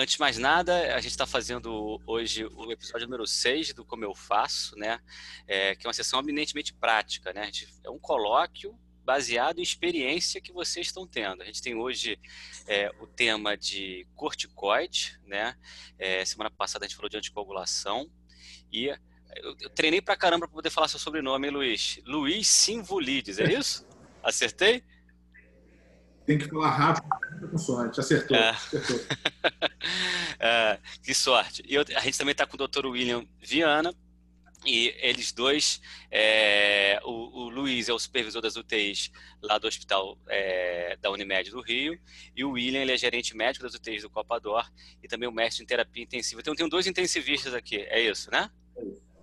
antes de mais nada, a gente está fazendo hoje o episódio número 6 do Como Eu Faço, né? É, que é uma sessão eminentemente prática, né? Gente, é um colóquio baseado em experiência que vocês estão tendo. A gente tem hoje é, o tema de corticoide, né? É, semana passada a gente falou de anticoagulação e eu, eu treinei pra caramba para poder falar seu sobrenome, hein, Luiz? Luiz Simvulides, é isso? Acertei? Tem que falar rápido com sorte. Acertou. É. acertou. é, que sorte. E eu, a gente também está com o Dr. William Viana, e eles dois, é, o, o, Luiz é o supervisor das UTIs lá do hospital é, da Unimed do Rio, e o William ele é gerente médico das UTIs do Copador e também o mestre em terapia intensiva. Então, tem dois intensivistas aqui, é isso, né?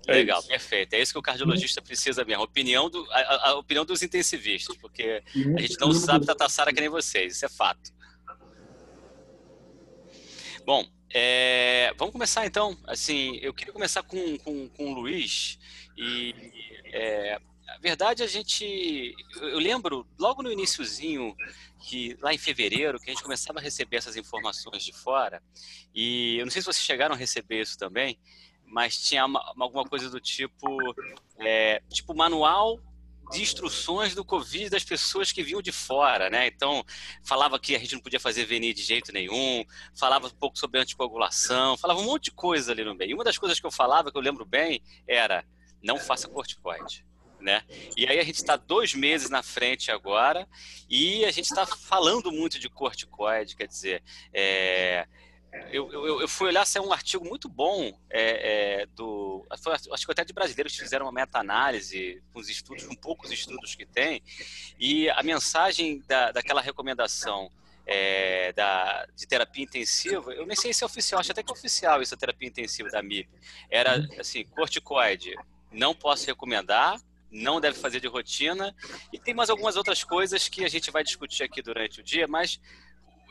É Legal, isso. perfeito. É isso que o cardiologista precisa mesmo. A opinião, do, a, a opinião dos intensivistas, porque a gente não sabe tratar SARA que nem vocês, isso é fato. Bom, é, vamos começar então. Assim, eu queria começar com, com, com o Luiz. E é, a verdade, a gente. Eu lembro logo no iníciozinho, que lá em fevereiro, que a gente começava a receber essas informações de fora. E eu não sei se vocês chegaram a receber isso também, mas tinha uma, alguma coisa do tipo. É, tipo, manual de instruções do Covid das pessoas que vinham de fora, né? Então, falava que a gente não podia fazer VNI de jeito nenhum, falava um pouco sobre anticoagulação, falava um monte de coisa ali no meio. E uma das coisas que eu falava, que eu lembro bem, era não faça corticoide. Né? E aí a gente está dois meses na frente agora e a gente está falando muito de corticoide, quer dizer, é, eu, eu, eu, fui olhar se é um artigo muito bom é, é, do foi, acho que até de brasileiros que fizeram uma meta-análise com os estudos, com poucos estudos que tem, e a mensagem da, daquela recomendação é, da, de terapia intensiva, eu nem sei se é oficial, acho até que é oficial isso, a terapia intensiva da MIP, era assim, corticoide, não posso recomendar, não deve fazer de rotina, e tem mais algumas outras coisas que a gente vai discutir aqui durante o dia, mas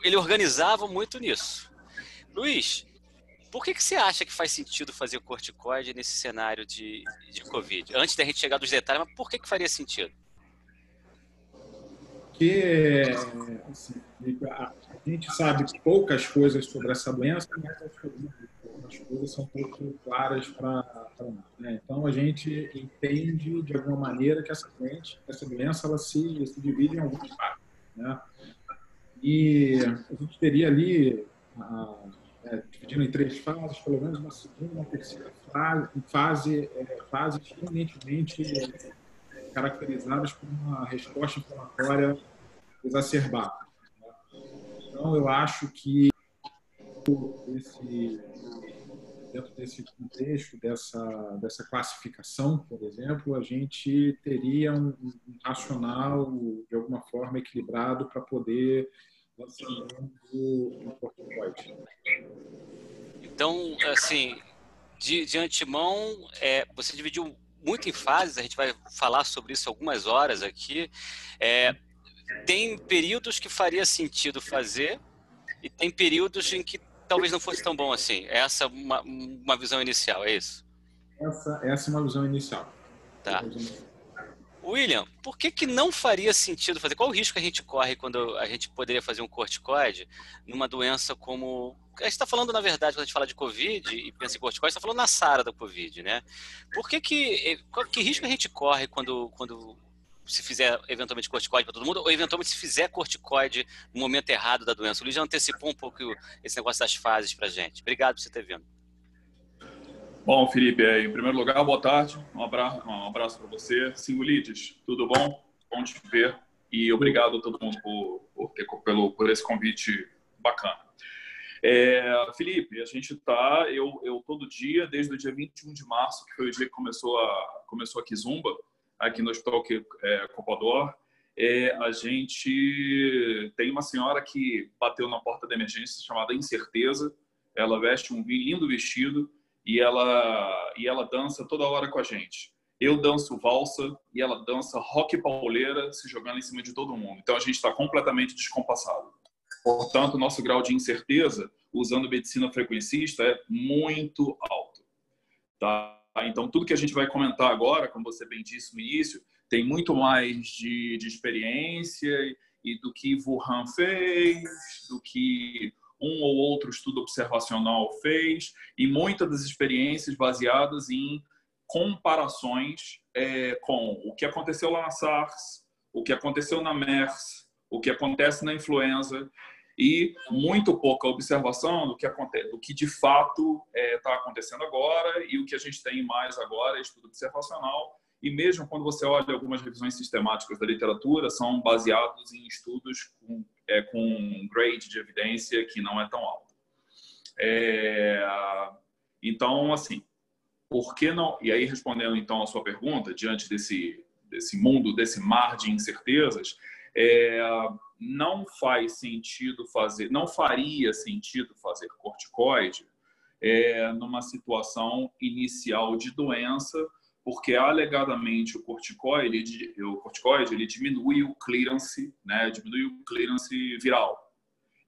ele organizava muito nisso. Luiz, por que, que você acha que faz sentido fazer corticoide nesse cenário de, de Covid? Antes da gente chegar dos detalhes, mas por que, que faria sentido? Porque assim, a gente sabe poucas coisas sobre essa doença, mas as coisas são pouco claras para nós. Né? Então, a gente entende, de alguma maneira, que essa doença, essa doença ela se, se divide em algumas partes. Né? E a gente teria ali a, é, dividindo em três fases, pelo menos uma segunda, uma terceira fase, fase é, fases eminentemente caracterizadas por uma resposta inflamatória exacerbada. Então, eu acho que esse, dentro desse contexto, dessa, dessa classificação, por exemplo, a gente teria um, um racional, de alguma forma, equilibrado para poder então, assim, de, de antemão, é, você dividiu muito em fases, a gente vai falar sobre isso algumas horas aqui. É, tem períodos que faria sentido fazer e tem períodos em que talvez não fosse tão bom assim. Essa é uma, uma visão inicial, é isso? Essa, essa é uma visão inicial. Tá. William, por que, que não faria sentido fazer? Qual o risco que a gente corre quando a gente poderia fazer um corticoide numa doença como. A gente está falando, na verdade, quando a gente fala de Covid e pensa em corticoide, está falando na SARA da Covid, né? Por que, que, que risco a gente corre quando, quando se fizer eventualmente corticoide para todo mundo, ou eventualmente se fizer corticoide no momento errado da doença? O Luiz já antecipou um pouco esse negócio das fases para gente. Obrigado por você ter vindo. Bom, Felipe, é, em primeiro lugar, boa tarde. Um abraço, um abraço para você. Singulites, tudo bom? Bom te ver. E obrigado a todo mundo por, por, ter, pelo, por esse convite bacana. É, Felipe, a gente está, eu, eu todo dia, desde o dia 21 de março, que foi o dia que começou a, começou a Kizumba, aqui no Hospital é, Copador, é, a gente tem uma senhora que bateu na porta da emergência chamada Incerteza. Ela veste um lindo vestido, e ela e ela dança toda hora com a gente. Eu danço valsa e ela dança rock pauleira, se jogando em cima de todo mundo. Então a gente está completamente descompassado. Portanto, nosso grau de incerteza usando medicina frequencista é muito alto. Tá? Então, tudo que a gente vai comentar agora, como você bem disse no início, tem muito mais de, de experiência e do que Wuhan fez, do que um ou outro estudo observacional fez, e muitas das experiências baseadas em comparações é, com o que aconteceu lá na SARS, o que aconteceu na MERS, o que acontece na influenza e muito pouca observação do que acontece, do que de fato está é, tá acontecendo agora e o que a gente tem mais agora é estudo observacional. E mesmo quando você olha algumas revisões sistemáticas da literatura são baseados em estudos com, é, com grade de evidência que não é tão alto. É, então, assim, por que não? E aí respondendo então a sua pergunta diante desse desse mundo, desse mar de incertezas, é, não faz sentido fazer, não faria sentido fazer corticoide é, numa situação inicial de doença, porque alegadamente o corticoide, o corticoide ele diminui o clearance, né, diminui o clearance viral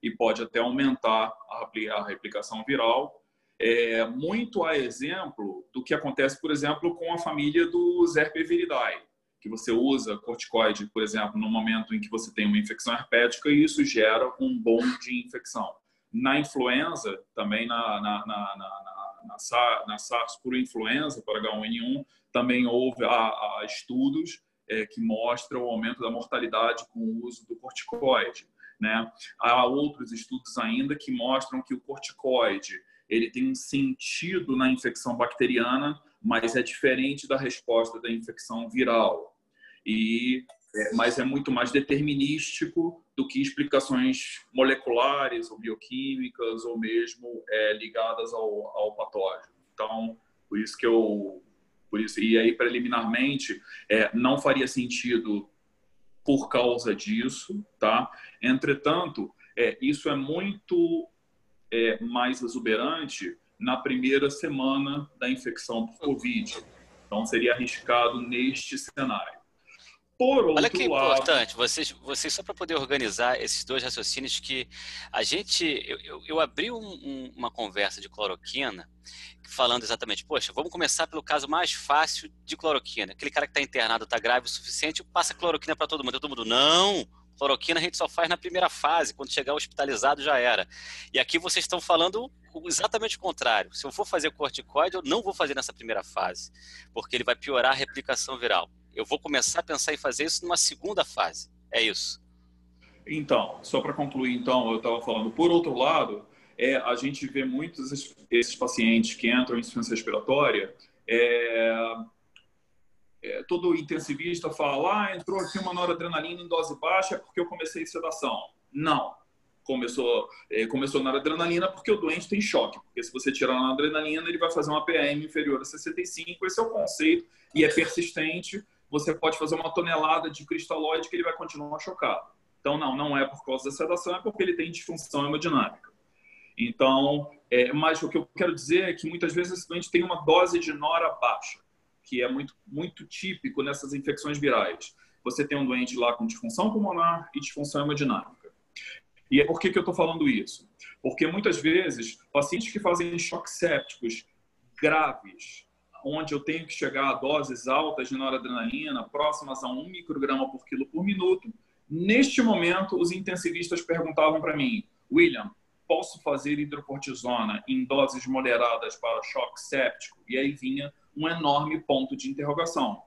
e pode até aumentar a replicação viral. É, muito a exemplo do que acontece, por exemplo, com a família dos herpeviridae que você usa corticoide, por exemplo, no momento em que você tem uma infecção herpética e isso gera um bom de infecção. Na influenza, também na, na, na, na, na, na SARS por influenza, para H1N1, também houve a estudos é, que mostram o aumento da mortalidade com o uso do corticoide. Né? Há outros estudos ainda que mostram que o corticoide ele tem um sentido na infecção bacteriana, mas é diferente da resposta da infecção viral. E é, mas é muito mais determinístico do que explicações moleculares ou bioquímicas ou mesmo é, ligadas ao, ao patógeno. Então, por isso que eu por isso e aí preliminarmente é, não faria sentido por causa disso, tá? Entretanto, é, isso é muito é, mais exuberante na primeira semana da infecção por Covid. Então, seria arriscado neste cenário. Por outro Olha que lado... importante, vocês, vocês só para poder organizar esses dois raciocínios que a gente, eu, eu, eu abri um, um, uma conversa de cloroquina falando exatamente, poxa, vamos começar pelo caso mais fácil de cloroquina. Aquele cara que está internado, está grave o suficiente, passa cloroquina para todo mundo. Todo mundo, não, cloroquina a gente só faz na primeira fase, quando chegar hospitalizado já era. E aqui vocês estão falando exatamente o contrário. Se eu for fazer corticoide, eu não vou fazer nessa primeira fase, porque ele vai piorar a replicação viral. Eu vou começar a pensar em fazer isso numa segunda fase. É isso. Então, só para concluir, então, eu estava falando, por outro lado, é, a gente vê muitos esses pacientes que entram em insuficiência respiratória, é, é, todo intensivista fala, ah, entrou aqui uma noradrenalina em dose baixa porque eu comecei sedação. Não. Começou, é, começou noradrenalina porque o doente tem choque. Porque se você tirar a noradrenalina, ele vai fazer uma PM inferior a 65. Esse é o conceito e é persistente. Você pode fazer uma tonelada de cristalóide que ele vai continuar chocado. Então, não, não é por causa da sedação, é porque ele tem disfunção hemodinâmica. Então, é, mas o que eu quero dizer é que muitas vezes esse doente tem uma dose de nora baixa que é muito, muito típico nessas infecções virais. Você tem um doente lá com disfunção pulmonar e disfunção hemodinâmica. E é por que, que eu estou falando isso? Porque muitas vezes, pacientes que fazem choques sépticos graves, onde eu tenho que chegar a doses altas de noradrenalina, próximas a 1 micrograma por quilo por minuto, neste momento, os intensivistas perguntavam para mim, William, posso fazer hidrocortisona em doses moderadas para choque séptico? E aí vinha um enorme ponto de interrogação,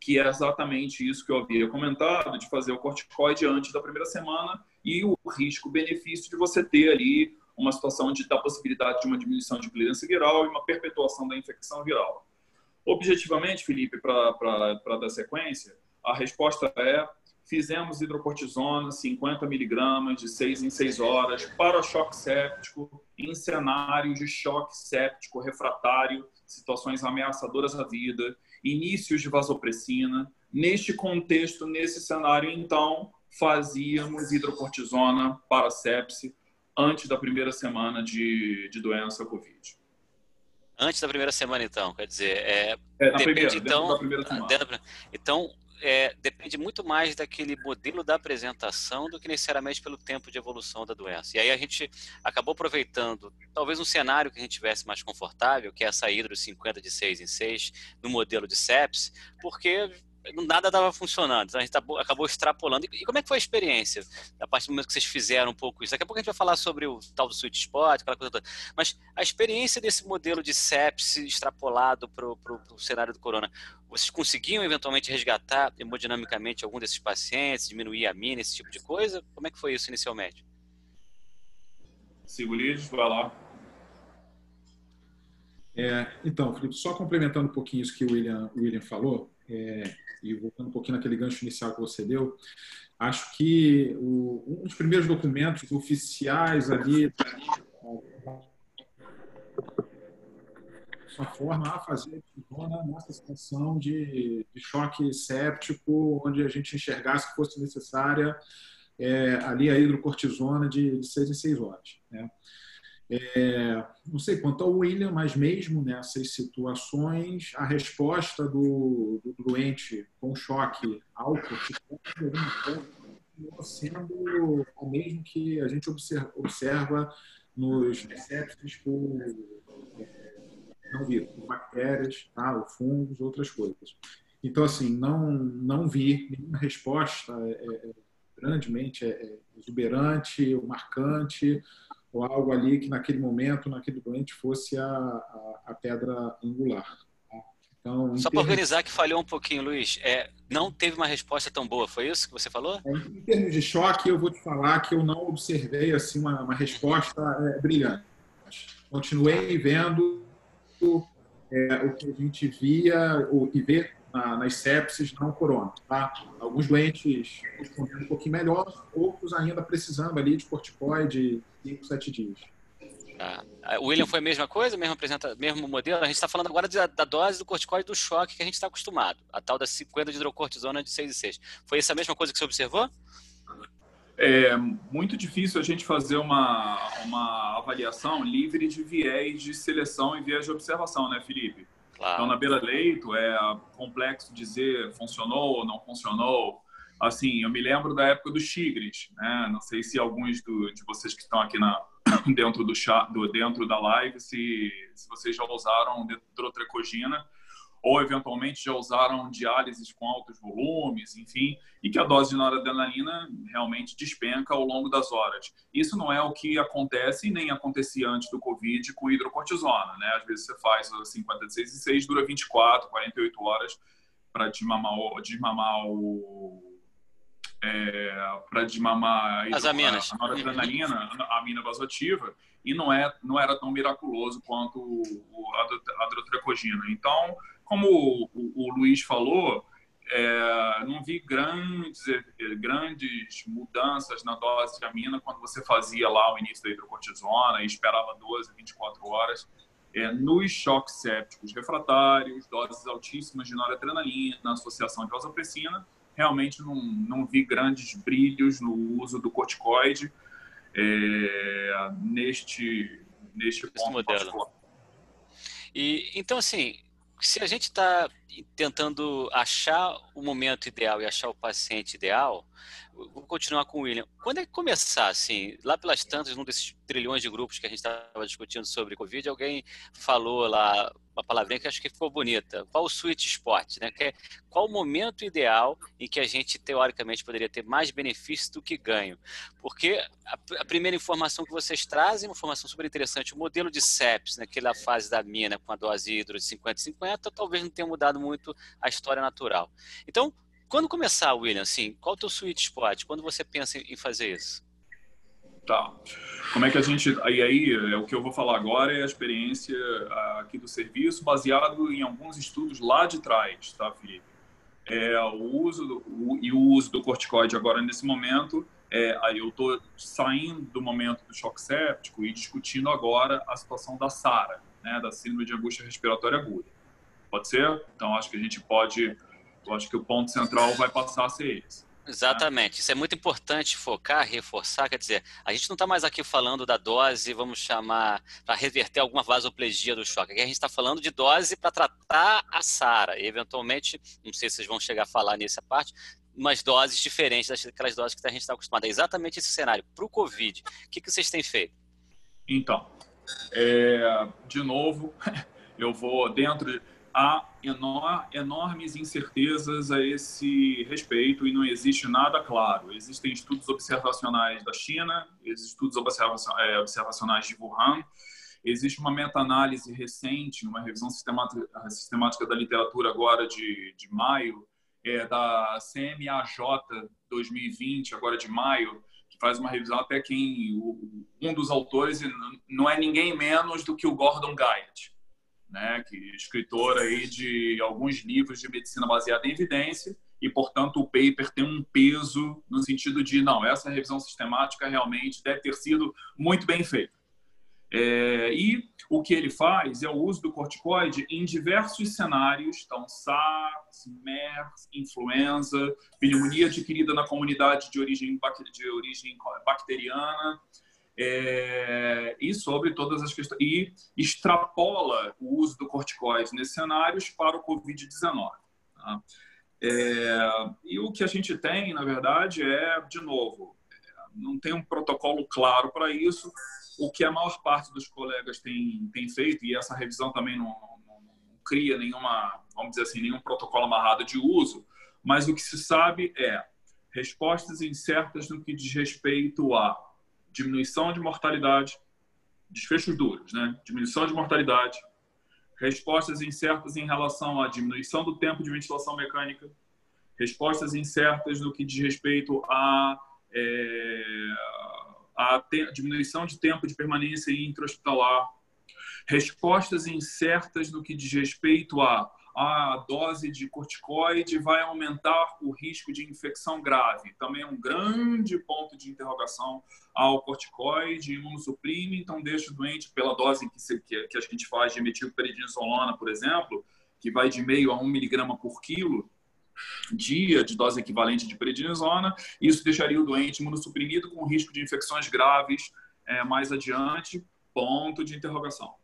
que é exatamente isso que eu havia comentado, de fazer o corticoide antes da primeira semana e o risco-benefício de você ter ali uma situação de da possibilidade de uma diminuição de clearance viral e uma perpetuação da infecção viral. Objetivamente, Felipe, para dar sequência, a resposta é fizemos hidrocortisona 50 miligramas de 6 em 6 horas para choque séptico em cenários de choque séptico refratário situações ameaçadoras à vida, inícios de vasopressina. Neste contexto, nesse cenário, então, fazíamos hidrocortisona para sepse antes da primeira semana de, de doença Covid. Antes da primeira semana, então, quer dizer, é, é depende, primeira, então, da então, é, depende muito mais daquele modelo da apresentação do que necessariamente pelo tempo de evolução da doença. E aí a gente acabou aproveitando, talvez um cenário que a gente tivesse mais confortável, que é essa hidro 50 de 6 em 6, no modelo de sepsis, porque nada estava funcionando. Então a gente acabou extrapolando. E como é que foi a experiência? A partir do momento que vocês fizeram um pouco isso. Daqui a pouco a gente vai falar sobre o tal do sweet spot, aquela coisa toda. Mas a experiência desse modelo de sepsis extrapolado para o cenário do corona, vocês conseguiam eventualmente resgatar hemodinamicamente algum desses pacientes, diminuir a mina, esse tipo de coisa? Como é que foi isso inicialmente? Sigurides, vai lá. É, então, Felipe, só complementando um pouquinho isso que o William, o William falou, é, e voltando um pouquinho naquele gancho inicial que você deu, acho que o, um dos primeiros documentos oficiais ali sua forma a fazer nessa situação de, de, choque séptico, onde a gente enxergasse que fosse necessária é, ali a hidrocortisona de, de seis em seis horas. Né? É, não sei quanto ao William, mas mesmo nessas situações, a resposta do, do doente com choque alto continua sendo o mesmo que a gente observa, observa nos sepsis por é, não vírus, por bactérias, tá, fungos, outras coisas. Então, assim, não, não vi nenhuma resposta é, é, grandemente é, exuberante ou marcante ou algo ali que naquele momento, naquele doente, fosse a, a, a pedra angular. Tá? Então, Só para organizar que falhou um pouquinho, Luiz, é, não teve uma resposta tão boa, foi isso que você falou? É, em termos de choque, eu vou te falar que eu não observei assim uma, uma resposta é, brilhante. Continuei vendo é, o que a gente via o, e vê na, nas sepsis não corona. Tá? Alguns doentes respondendo um pouquinho melhor, outros ainda precisando ali de corticoide 5, 7 dias. Tá. O William foi a mesma coisa, mesmo, apresenta, mesmo modelo? A gente está falando agora da, da, dose do corticoide do choque que a gente está acostumado, a tal da 50 de hidrocortisona de 6 e 6. Foi essa mesma coisa que você observou? É muito difícil a gente fazer uma, uma avaliação livre de viés de seleção e viés de observação, né, Felipe? Claro. Então, na beira-leito, é complexo dizer funcionou ou não funcionou. Assim, eu me lembro da época dos tigres, né? Não sei se alguns do, de vocês que estão aqui na, dentro do, chat, do dentro da live, se, se vocês já usaram detrotrecogina ou eventualmente já usaram diálises com altos volumes, enfim, e que a dose de noradrenalina realmente despenca ao longo das horas. Isso não é o que acontece e nem acontecia antes do Covid com hidrocortisona, né? Às vezes você faz 56 e 6, dura 24, 48 horas para desmamar, desmamar o é, para desmamar As aminas. a noradrenalina, a amina vasoativa, e não, é, não era tão miraculoso quanto a, a Então, como o, o, o Luiz falou, é, não vi grandes, grandes mudanças na dose de amina quando você fazia lá o início da hidrocortisona e esperava 12, 24 horas. É, nos choques sépticos refratários, doses altíssimas de noradrenalina, associação de vasopressina, realmente não, não vi grandes brilhos no uso do corticoide é, neste, neste ponto modelo. E, então, assim, se a gente está tentando achar o momento ideal e achar o paciente ideal, vou continuar com o William. Quando é que começar, assim, lá pelas tantas, num desses trilhões de grupos que a gente estava discutindo sobre Covid, alguém falou lá uma palavrinha que acho que ficou bonita. Qual o sweet spot, né? Que é, qual o momento ideal em que a gente, teoricamente, poderia ter mais benefício do que ganho? Porque a, a primeira informação que vocês trazem, uma informação super interessante, o modelo de SEPS, naquela fase da mina com a dose hidro de 50-50, talvez não tenha mudado muito a história natural. Então, quando começar, William, assim, qual o teu sweet spot? Quando você pensa em fazer isso? Tá. Como é que a gente. E aí, é, o que eu vou falar agora é a experiência aqui do serviço, baseado em alguns estudos lá de trás, tá, Felipe? É, o uso do, o, e o uso do corticoide agora nesse momento. É, aí eu estou saindo do momento do choque séptico e discutindo agora a situação da SARA, né, da síndrome de angústia respiratória aguda. Pode ser? Então acho que a gente pode eu acho que o ponto central vai passar a ser esse. Exatamente. Isso é muito importante focar, reforçar. Quer dizer, a gente não está mais aqui falando da dose, vamos chamar, para reverter alguma vasoplegia do choque. Aqui a gente está falando de dose para tratar a SARA. E, eventualmente, não sei se vocês vão chegar a falar nessa parte, umas doses diferentes daquelas doses que a gente está acostumado. É exatamente esse cenário. Para o Covid, o que, que vocês têm feito? Então, é, de novo, eu vou dentro há enor enormes incertezas a esse respeito e não existe nada claro. Existem estudos observacionais da China, estudos é, observacionais de Wuhan, existe uma meta-análise recente, uma revisão sistemática, da literatura agora de, de maio, é, da CMAJ 2020, agora de maio, que faz uma revisão até quem um dos autores não é ninguém menos do que o Gordon Guyatt né, que é escritor aí de alguns livros de medicina baseada em evidência e, portanto, o paper tem um peso no sentido de, não, essa revisão sistemática realmente deve ter sido muito bem feita. É, e o que ele faz é o uso do corticoide em diversos cenários, então SARS, MERS, influenza, pneumonia adquirida na comunidade de origem, de origem bacteriana, é, e sobre todas as questões e extrapola o uso do corticoide nesses cenários para o Covid-19. Tá? É, e o que a gente tem, na verdade, é, de novo, não tem um protocolo claro para isso. O que a maior parte dos colegas tem, tem feito, e essa revisão também não, não, não cria nenhuma, vamos dizer assim, nenhum protocolo amarrado de uso, mas o que se sabe é respostas incertas no que diz respeito a diminuição de mortalidade, desfechos duros, né? Diminuição de mortalidade, respostas incertas em relação à diminuição do tempo de ventilação mecânica, respostas incertas no que diz respeito à é, a diminuição de tempo de permanência intra-hospitalar, respostas incertas no que diz respeito a a dose de corticoide vai aumentar o risco de infecção grave. Também é um grande ponto de interrogação ao corticoide, imunossuprime, então deixa o doente pela dose que, se, que, que a gente faz de metilperidnisolona, por exemplo, que vai de meio a um miligrama por quilo, dia de dose equivalente de prednisona, isso deixaria o doente imunossuprimido com risco de infecções graves é, mais adiante, ponto de interrogação.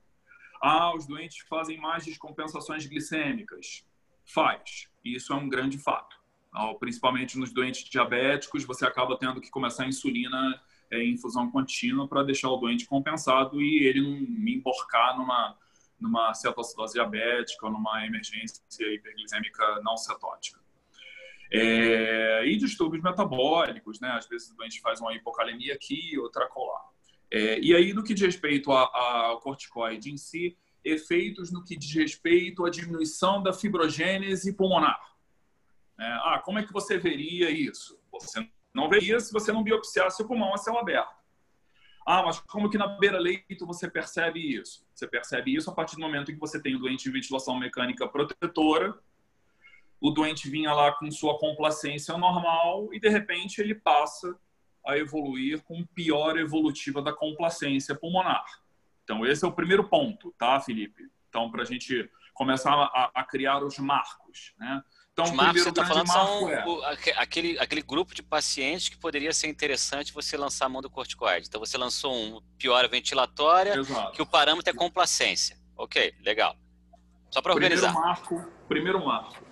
Ah, os doentes fazem mais descompensações glicêmicas. Faz. Isso é um grande fato. Ah, principalmente nos doentes diabéticos, você acaba tendo que começar a insulina é, em infusão contínua para deixar o doente compensado e ele não emborcar numa, numa cetoacidose diabética ou numa emergência hiperglicêmica não cetótica. É, e distúrbios metabólicos, né? Às vezes o doente faz uma hipocalemia aqui, outra colar. É, e aí, no que diz respeito ao corticoide em si, efeitos no que diz respeito à diminuição da fibrogênese pulmonar. É, ah, como é que você veria isso? Você não veria se você não biopsiasse o pulmão a céu aberto. Ah, mas como que na beira-leito você percebe isso? Você percebe isso a partir do momento em que você tem o doente em ventilação mecânica protetora, o doente vinha lá com sua complacência normal e de repente ele passa a evoluir com pior evolutiva da complacência pulmonar. Então, esse é o primeiro ponto, tá, Felipe? Então, para a gente começar a, a, criar os marcos, né? Então, os marcos você está falando são é... o, aquele, aquele grupo de pacientes que poderia ser interessante você lançar a mão do corticoide. Então, você lançou um piora ventilatória, Exato. que o parâmetro é complacência. Ok, legal. Só para organizar. Primeiro marco, primeiro marco.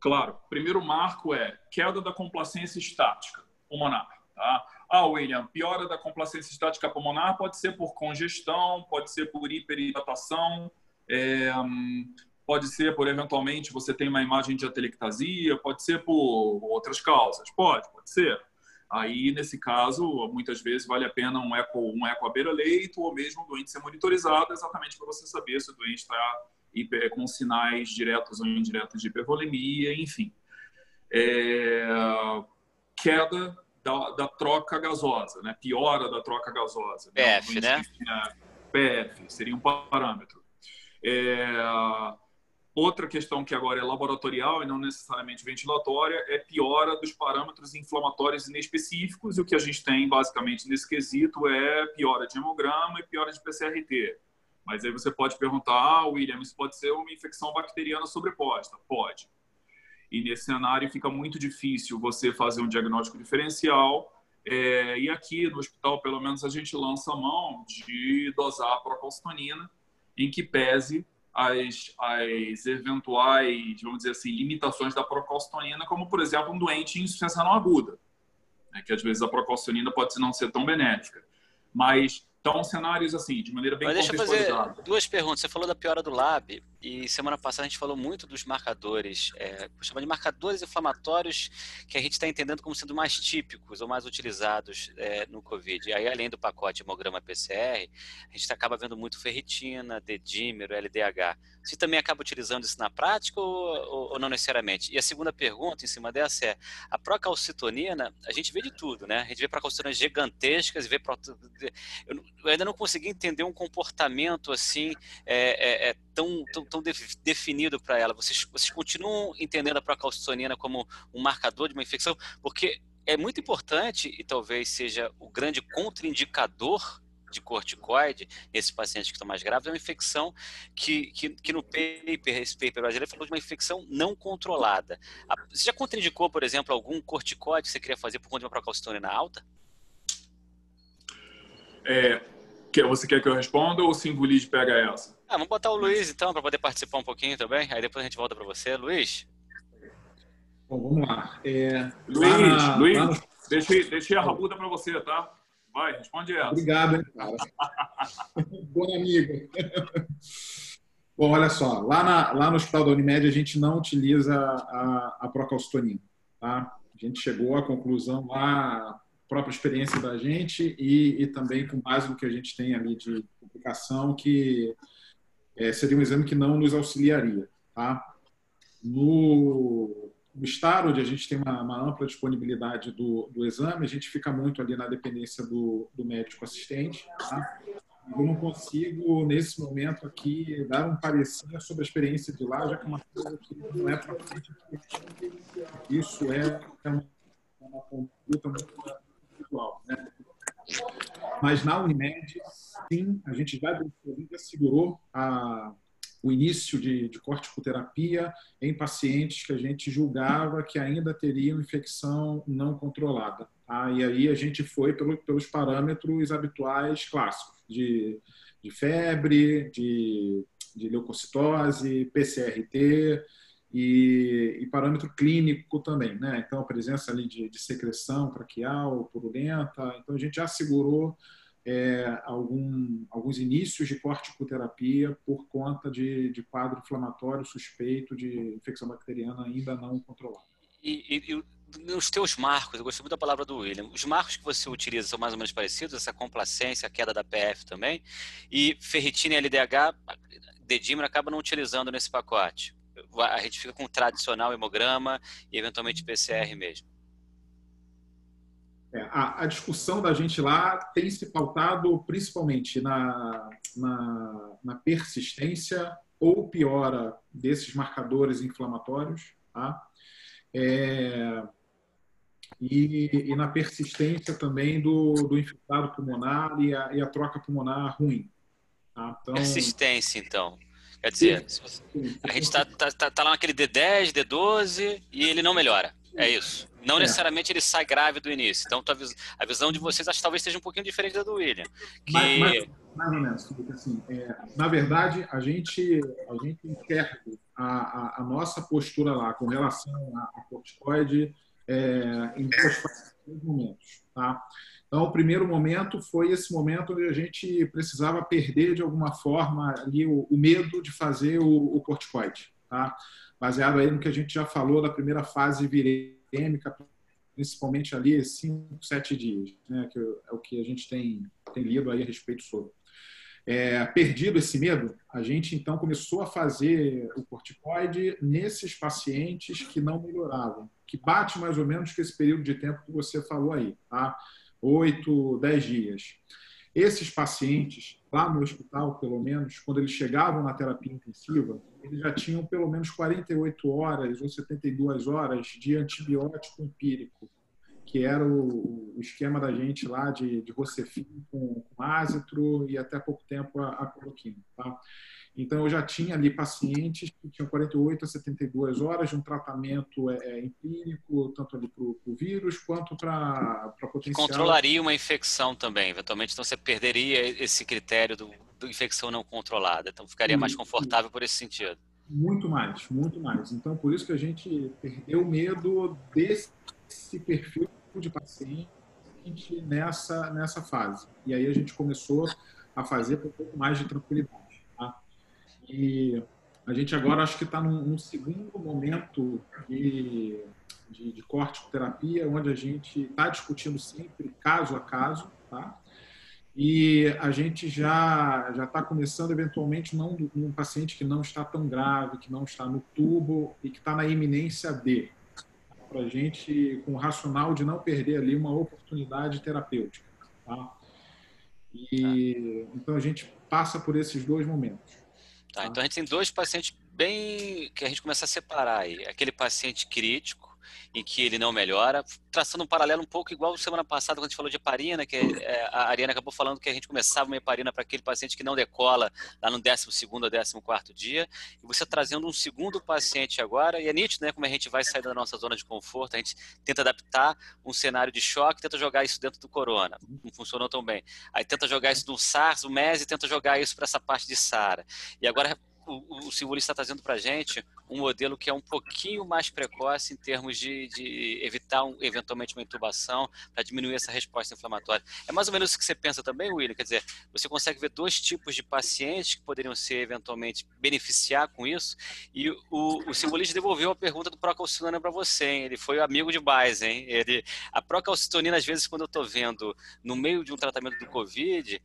Claro, primeiro marco é queda da complacência estática pulmonar. Tá? Ah, William, piora da complacência estática pulmonar pode ser por congestão, pode ser por hiperidratação, é, pode ser por, eventualmente, você tem uma imagem de atelectasia, pode ser por outras causas. Pode, pode ser. Aí, nesse caso, muitas vezes vale a pena um eco, um eco à beira-leito ou mesmo o doente ser monitorizado exatamente para você saber se o doente está com sinais diretos ou indiretos de hipervolemia, enfim. É, queda da, da troca gasosa, né? piora da troca gasosa. PF, né? né? PF, seria um parâmetro. É, outra questão que agora é laboratorial e não necessariamente ventilatória é piora dos parâmetros inflamatórios inespecíficos e o que a gente tem basicamente nesse quesito é piora de hemograma e piora de PCRT. Mas aí você pode perguntar, ah, William, isso pode ser uma infecção bacteriana sobreposta? Pode. E nesse cenário fica muito difícil você fazer um diagnóstico diferencial. É, e aqui no hospital, pelo menos, a gente lança a mão de dosar a procalcitonina, em que pese as, as eventuais, vamos dizer assim, limitações da procalcitonina, como, por exemplo, um doente em insuficiência não aguda, né, que às vezes a procalcitonina pode não ser tão benéfica. Mas então, cenários assim, de maneira bem Mas deixa eu fazer duas perguntas. Você falou da piora do lab. E semana passada a gente falou muito dos marcadores, é, chama de marcadores inflamatórios que a gente está entendendo como sendo mais típicos ou mais utilizados é, no COVID. E aí, além do pacote hemograma PCR, a gente acaba vendo muito ferritina, dedímero, LDH. Você também acaba utilizando isso na prática ou, ou, não necessariamente? E a segunda pergunta em cima dessa é, a procalcitonina, a gente vê de tudo, né? A gente vê procalcitoninas gigantescas e vê... Eu, ainda não consegui entender um comportamento assim é, é, é tão, tão, definido para ela. Vocês, vocês continuam entendendo a procalcitonina como um marcador de uma infecção? Porque é muito importante e talvez seja o grande contraindicador de corticoide nesses pacientes que estão mais graves é uma infecção que, que, que no paper, esse paper brasileiro falou de uma infecção não controlada. Você já contraindicou, por exemplo, algum corticoide que você queria fazer por conta de uma procalcitonina alta? É, você quer que eu responda ou o Singulid pega essa? Ah, vamos botar o Luiz então para poder participar um pouquinho também. Aí depois a gente volta para você. Luiz? Bom, vamos lá. É, Luiz, lá Luiz, lá deixei, deixei a rabuda para você, tá? Vai, responde essa. Obrigado, hein, cara. Bom amigo. Bom, olha só, lá, na, lá no Hospital da Unimed a gente não utiliza a, a procalcitonina, tá? A gente chegou à conclusão lá, própria experiência da gente e, e também com base no que a gente tem ali de publicação, que é, seria um exame que não nos auxiliaria, tá? No, no estado onde a gente tem uma, uma ampla disponibilidade do, do, exame, a gente fica muito ali na dependência do, do médico assistente. Tá? Eu não consigo, nesse momento aqui, dar um parecer sobre a experiência de lá, já que é uma coisa que não é para. Isso é uma, uma conduta muito individual. Né? Mas na Unimed, sim, a gente já segurou a o início de, de corticoterapia em pacientes que a gente julgava que ainda teriam infecção não controlada. Tá? E aí a gente foi pelo, pelos parâmetros habituais clássicos de, de febre, de, de leucocitose, PCRT, e, e, parâmetro clínico também, né? Então, a presença ali de, de secreção traqueal, purulenta. Então, a gente já segurou é, algum, alguns inícios de corticoterapia por conta de, de quadro inflamatório suspeito de infecção bacteriana ainda não controlada. E, e, e, nos teus marcos, eu gostei muito da palavra do William, os marcos que você utiliza são mais ou menos parecidos, essa complacência, a queda da PF também, e ferritina e LDH, dedímero acaba não utilizando nesse pacote. A gente fica com o tradicional hemograma e eventualmente PCR mesmo. É, a, a, discussão da gente lá tem se pautado principalmente na, na, na persistência ou piora desses marcadores inflamatórios, tá? É, e, e, na persistência também do, do infectado pulmonar e a, e a troca pulmonar ruim. Tá? Então, persistência, então. Quer dizer, a gente está tá, tá, tá lá naquele D10, D12 e ele não melhora. É isso. Não é. necessariamente ele sai grave do início. Então, a visão de vocês acho que talvez seja um pouquinho diferente da do William. Que... Mais ou menos, porque assim, é, na verdade, a gente, a gente enxerga a, a, a, nossa postura lá com relação a, a corticoide é, em dois momentos. Tá? Então, o primeiro momento foi esse momento onde a gente precisava perder, de alguma forma, ali o, o medo de fazer o, o corticoide. Tá? Baseado aí no que a gente já falou da primeira fase virei acadêmica, principalmente ali, cinco, sete dias, né, que é o que a gente tem, tem lido aí a respeito sobre. É, perdido esse medo, a gente então começou a fazer o corticoide nesses pacientes que não melhoravam, que bate mais ou menos com esse período de tempo que você falou aí, tá? Oito, dez dias. Esses pacientes, lá no hospital, pelo menos, quando eles chegavam na terapia intensiva, eles já tinham pelo menos 48 horas ou 72 horas de antibiótico empírico, que era o, o esquema da gente lá de, de Rocefin com, com azitro e até pouco tempo a, a coloquina. Tá? Então, eu já tinha ali pacientes que tinham 48 a 72 horas de um tratamento é, é empírico, tanto ali para o vírus quanto para potencial. Controlaria uma infecção também, eventualmente, então você perderia esse critério do, do infecção não controlada, então ficaria mais confortável por esse sentido. Muito mais, muito mais. Então, por isso que a gente perdeu medo desse perfil de paciente nessa, nessa fase. E aí a gente começou a fazer com um pouco mais de tranquilidade. E a gente agora acho que está num, num, segundo momento de, de, de corticoterapia, onde a gente está discutindo sempre caso a caso, tá? E a gente já já está começando eventualmente não um paciente que não está tão grave, que não está no tubo e que está na iminência de, para a gente com o racional de não perder ali uma oportunidade terapêutica, tá? E então a gente passa por esses dois momentos. Tá, então a gente tem dois pacientes bem que a gente começa a separar aí, aquele paciente crítico em que ele não melhora, traçando um paralelo um pouco igual semana passada quando a gente falou de heparina, que é, a Ariana acabou falando que a gente começava uma heparina para aquele paciente que não decola lá no 12 ou 14 dia, e você trazendo um segundo paciente agora, e é nítido, né, como a gente vai sair da nossa zona de conforto, a gente tenta adaptar um cenário de choque, tenta jogar isso dentro do corona, não funcionou tão bem. Aí tenta jogar isso no SARS, o MES, e tenta jogar isso para essa parte de SARA. E agora o, o Silvio está trazendo para a gente um modelo que é um pouquinho mais precoce em termos de, de evitar um, eventualmente uma intubação para diminuir essa resposta inflamatória. É mais ou menos isso que você pensa também, William? Quer dizer, você consegue ver dois tipos de pacientes que poderiam ser eventualmente beneficiar com isso e o, o Simbolista devolveu a pergunta do procalcitonina para você, hein? ele foi amigo de base, hein? Ele, a procalcitonina, às vezes, quando eu estou vendo no meio de um tratamento do Covid,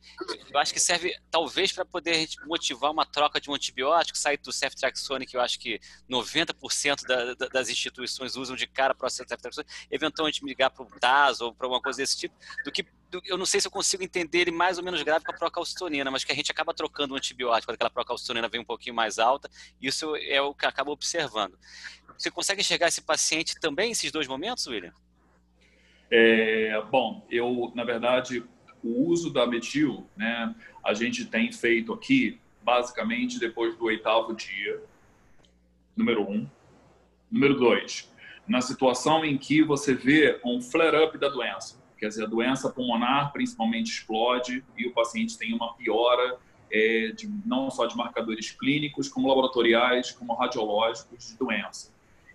eu acho que serve talvez para poder motivar uma troca de um antibiótico antibiótico, sai do ceftriaxone, que eu acho que 90% da, da, das instituições usam de cara para o ceftriaxone, eventualmente ligar para o TAS ou para alguma coisa desse tipo, do que do, eu não sei se eu consigo entender ele mais ou menos grave com a procalcitonina, mas que a gente acaba trocando um antibiótico quando aquela procalcitonina vem um pouquinho mais alta, isso é o que acaba observando. Você consegue enxergar esse paciente também nesses dois momentos, William? É, bom, eu, na verdade, o uso da metil, né, a gente tem feito aqui basicamente depois do oitavo dia, número um. Número dois, na situação em que você vê um flare-up da doença, quer dizer, a doença pulmonar principalmente explode e o paciente tem uma piora é, de, não só de marcadores clínicos, como laboratoriais, como radiológicos de doença.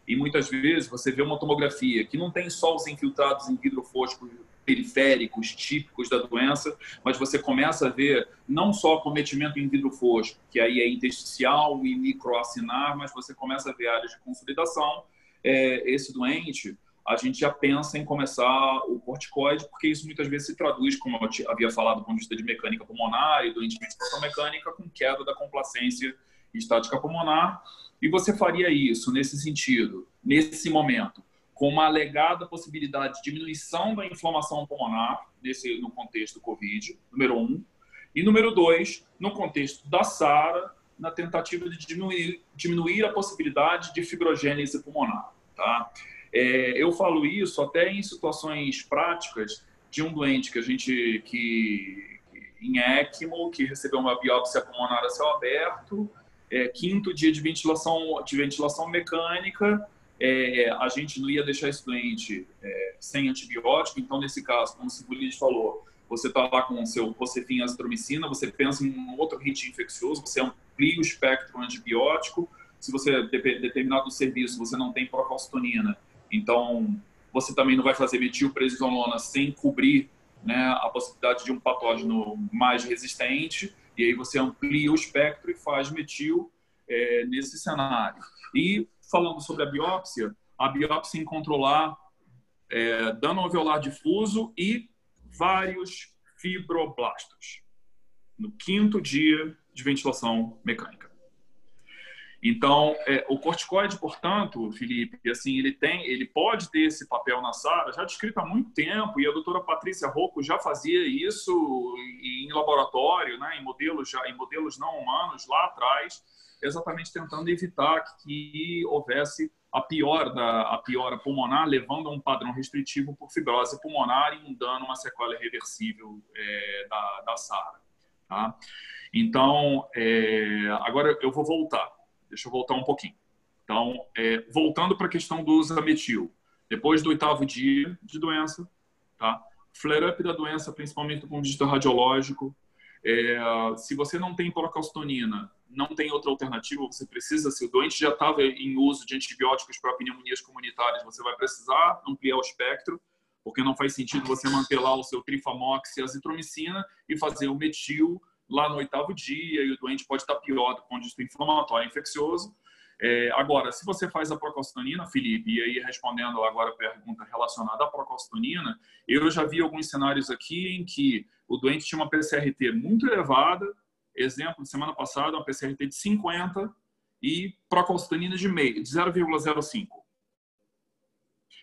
E muitas vezes você vê uma tomografia que não tem só os infiltrados em vidro fosco periféricos típicos da doença, mas você começa a ver não só cometimento em vidro fosco, que aí é intersticial e microacinar, mas você começa a ver áreas de consolidação. É, esse doente, a gente já pensa em começar o corticoide, porque isso muitas vezes se traduz, como eu havia falado do ponto de vista de mecânica pulmonar e doente de mecânica, com queda da complacência estática pulmonar. E você faria isso nesse sentido, nesse momento, com uma alegada possibilidade de diminuição da inflamação pulmonar, nesse, no contexto do Covid, número um. E número dois, no contexto da SARA, na tentativa de diminuir, diminuir a possibilidade de fibrogênese pulmonar. Tá? É, eu falo isso até em situações práticas de um doente que a gente que em ECMO, que recebeu uma biópsia pulmonar a céu aberto, é, quinto dia de ventilação de ventilação mecânica, é, a gente não ia deixar esse doente é, sem antibiótico. Então, nesse caso, como o Cibulis falou, você está lá com o seu Vocefin azitromicina, você pensa em um outro hit infeccioso, você amplia o espectro antibiótico. Se você, determinado serviço, você não tem procalcitonina, então você também não vai fazer metilprednisolona sem cobrir né, a possibilidade de um patógeno mais resistente, e aí você amplia o espectro e faz metil é, nesse cenário. E falando sobre a biópsia, a biópsia encontrou lá é, dano alveolar difuso e vários fibroblastos no quinto dia de ventilação mecânica. Então, é, o corticoide, portanto, Felipe, assim, ele tem, ele pode ter esse papel na SARA já descrito há muito tempo, e a doutora Patrícia Rocco já fazia isso em laboratório, né, em modelos já, em modelos não humanos lá atrás, exatamente tentando evitar que houvesse a pior da a piora pulmonar, levando a um padrão restritivo por fibrose pulmonar e um dano, uma sequela irreversível é, da, da SARA. Tá? Então, é, agora eu vou voltar. Deixa eu voltar um pouquinho. Então, é, voltando para a questão do usametil. Depois do oitavo dia de doença, tá? flare-up da doença, principalmente do ponto de radiológico, é, se você não tem procalcitonina, não tem outra alternativa, você precisa, se o doente já estava em uso de antibióticos para pneumonias comunitárias, você vai precisar ampliar o espectro, porque não faz sentido você manter lá o seu trifamox e azitromicina e fazer o metil lá no oitavo dia e o doente pode estar pior do ponto de vista inflamatório infeccioso. É, agora, se você faz a procalcitonina, Felipe, e aí respondendo agora a pergunta relacionada à procalcitonina, eu já vi alguns cenários aqui em que o doente tinha uma PCRT muito elevada, exemplo, semana passada, uma PCRT de 50 e procalcitonina de meio, de 0,05.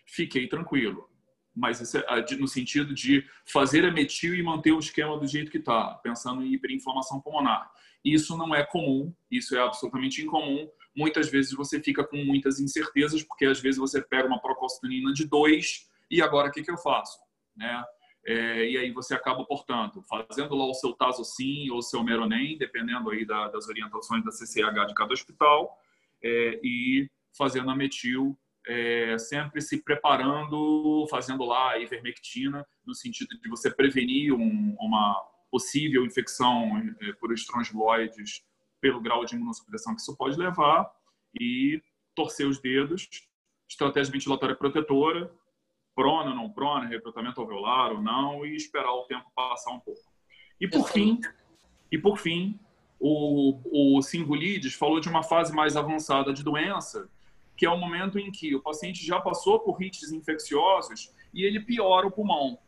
Fiquei tranquilo mas é, no sentido de fazer a metil e manter o esquema do jeito que está, pensando em hiperinflamação pulmonar. Isso não é comum, isso é absolutamente incomum. Muitas vezes você fica com muitas incertezas, porque às vezes você pega uma procalcitonina de 2 e agora o que, que eu faço? Né? É, e aí você acaba, portanto, fazendo lá o seu Tazocin ou o seu Meronem, dependendo aí da, das orientações da CCH de cada hospital, é, e fazendo a metil é, sempre se preparando, fazendo lá a ivermectina, no sentido de você prevenir um, uma possível infecção é, por estrongiloides pelo grau de imunossupressão que isso pode levar e torcer os dedos, estratégia ventilatória protetora, prona, não prona, recrutamento alveolar ou não, e esperar o tempo passar um pouco. E por fim, e por fim, o, o Singulides falou de uma fase mais avançada de doença, que é o momento em que o paciente já passou por hits infecciosos e ele piora o pulmão.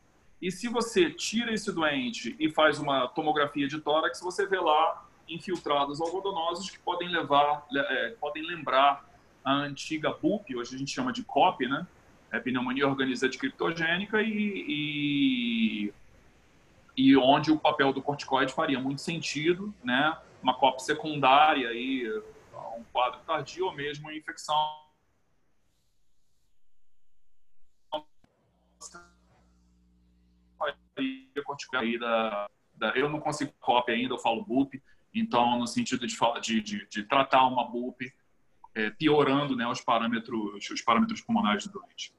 E se você tira esse doente e faz uma tomografia de tórax, você vê lá infiltrados algodonosos que podem levar, é, podem lembrar a antiga BUP, hoje a gente chama de COP, né? É pneumonia organizada criptogênica e, e, e onde o papel do corticoide faria muito sentido, né? Uma COP secundária aí um quadro tardio ou mesmo infecção aí da, da, eu não consigo cópia ainda, eu falo BUP, então no sentido de, de, de, de tratar uma BUP é, piorando né, os parâmetros os parâmetros pulmonares do doente.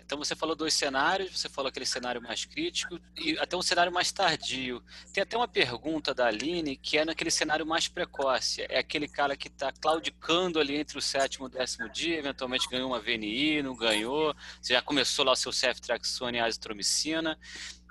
Então você falou dois cenários, você falou aquele cenário mais crítico e até um cenário mais tardio. Tem até uma pergunta da Aline que é naquele cenário mais precoce. É aquele cara que está claudicando ali entre o sétimo e o décimo dia, eventualmente ganhou uma VNI, não ganhou, você já começou lá o seu ceftriaxone e azitromicina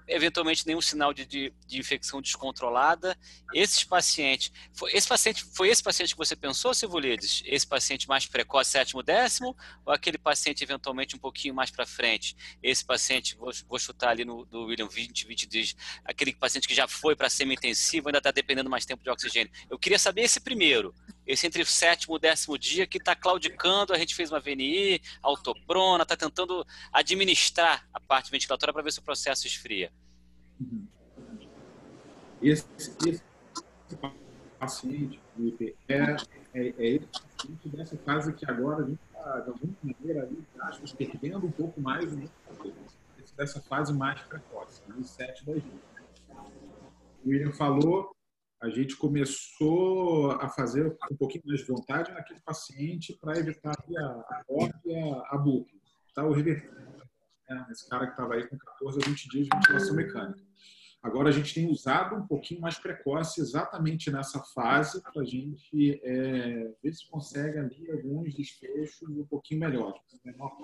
eventualmente nenhum sinal de, de, de, infecção descontrolada. Esses pacientes, foi esse paciente, foi esse paciente que você pensou, Sivulides? Esse paciente mais precoce, sétimo, décimo, ou aquele paciente eventualmente um pouquinho mais para frente? Esse paciente, vou, vou, chutar ali no do William 20, 20 dias, aquele paciente que já foi para semi-intensivo, ainda está dependendo mais tempo de oxigênio. Eu queria saber esse primeiro, esse entre o sétimo e o décimo dia que está claudicando, a gente fez uma VNI, autoprona, está tentando administrar a parte ventilatória para ver se o processo esfria. Uhum. Esse, esse paciente, Felipe, é, é, é esse paciente dessa fase que agora a gente está, de alguma maneira, ali, aspas, perdendo um pouco mais né, dessa fase mais precoce, né, 7 da gente. O William falou a gente começou a fazer um pouquinho mais de vontade naquele paciente para evitar a, a cópia a tá? o reverter. Né? Esse cara que estava aí com 14 a 20 dias de ventilação mecânica. Agora a gente tem usado um pouquinho mais precoce exatamente nessa fase para a gente é, ver se consegue ali alguns desfechos um pouquinho melhores. Menor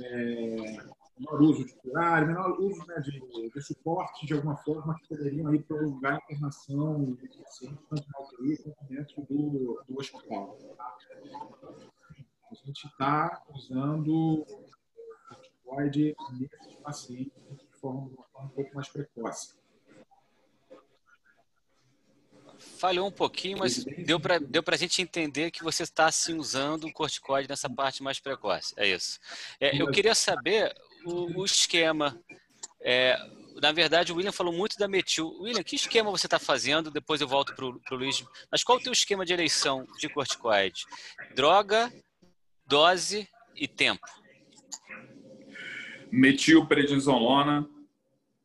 é, menor uso de curar, menor uso né, de, de suporte de alguma forma que poderiam aí prolongar a internação do paciente tanto na UTI quanto dentro do, do hospital. A gente está usando corticoide nesses pacientes de forma, de forma um pouco mais precoce falhou um pouquinho, mas deu para deu a gente entender que você está sim usando o corticoide nessa parte mais precoce. É isso. É, eu queria saber o, o esquema. É, na verdade, o William falou muito da metil. William, que esquema você está fazendo? Depois eu volto para o Luiz. Mas qual o teu esquema de eleição de corticoide? Droga, dose e tempo. Metilprednisolona,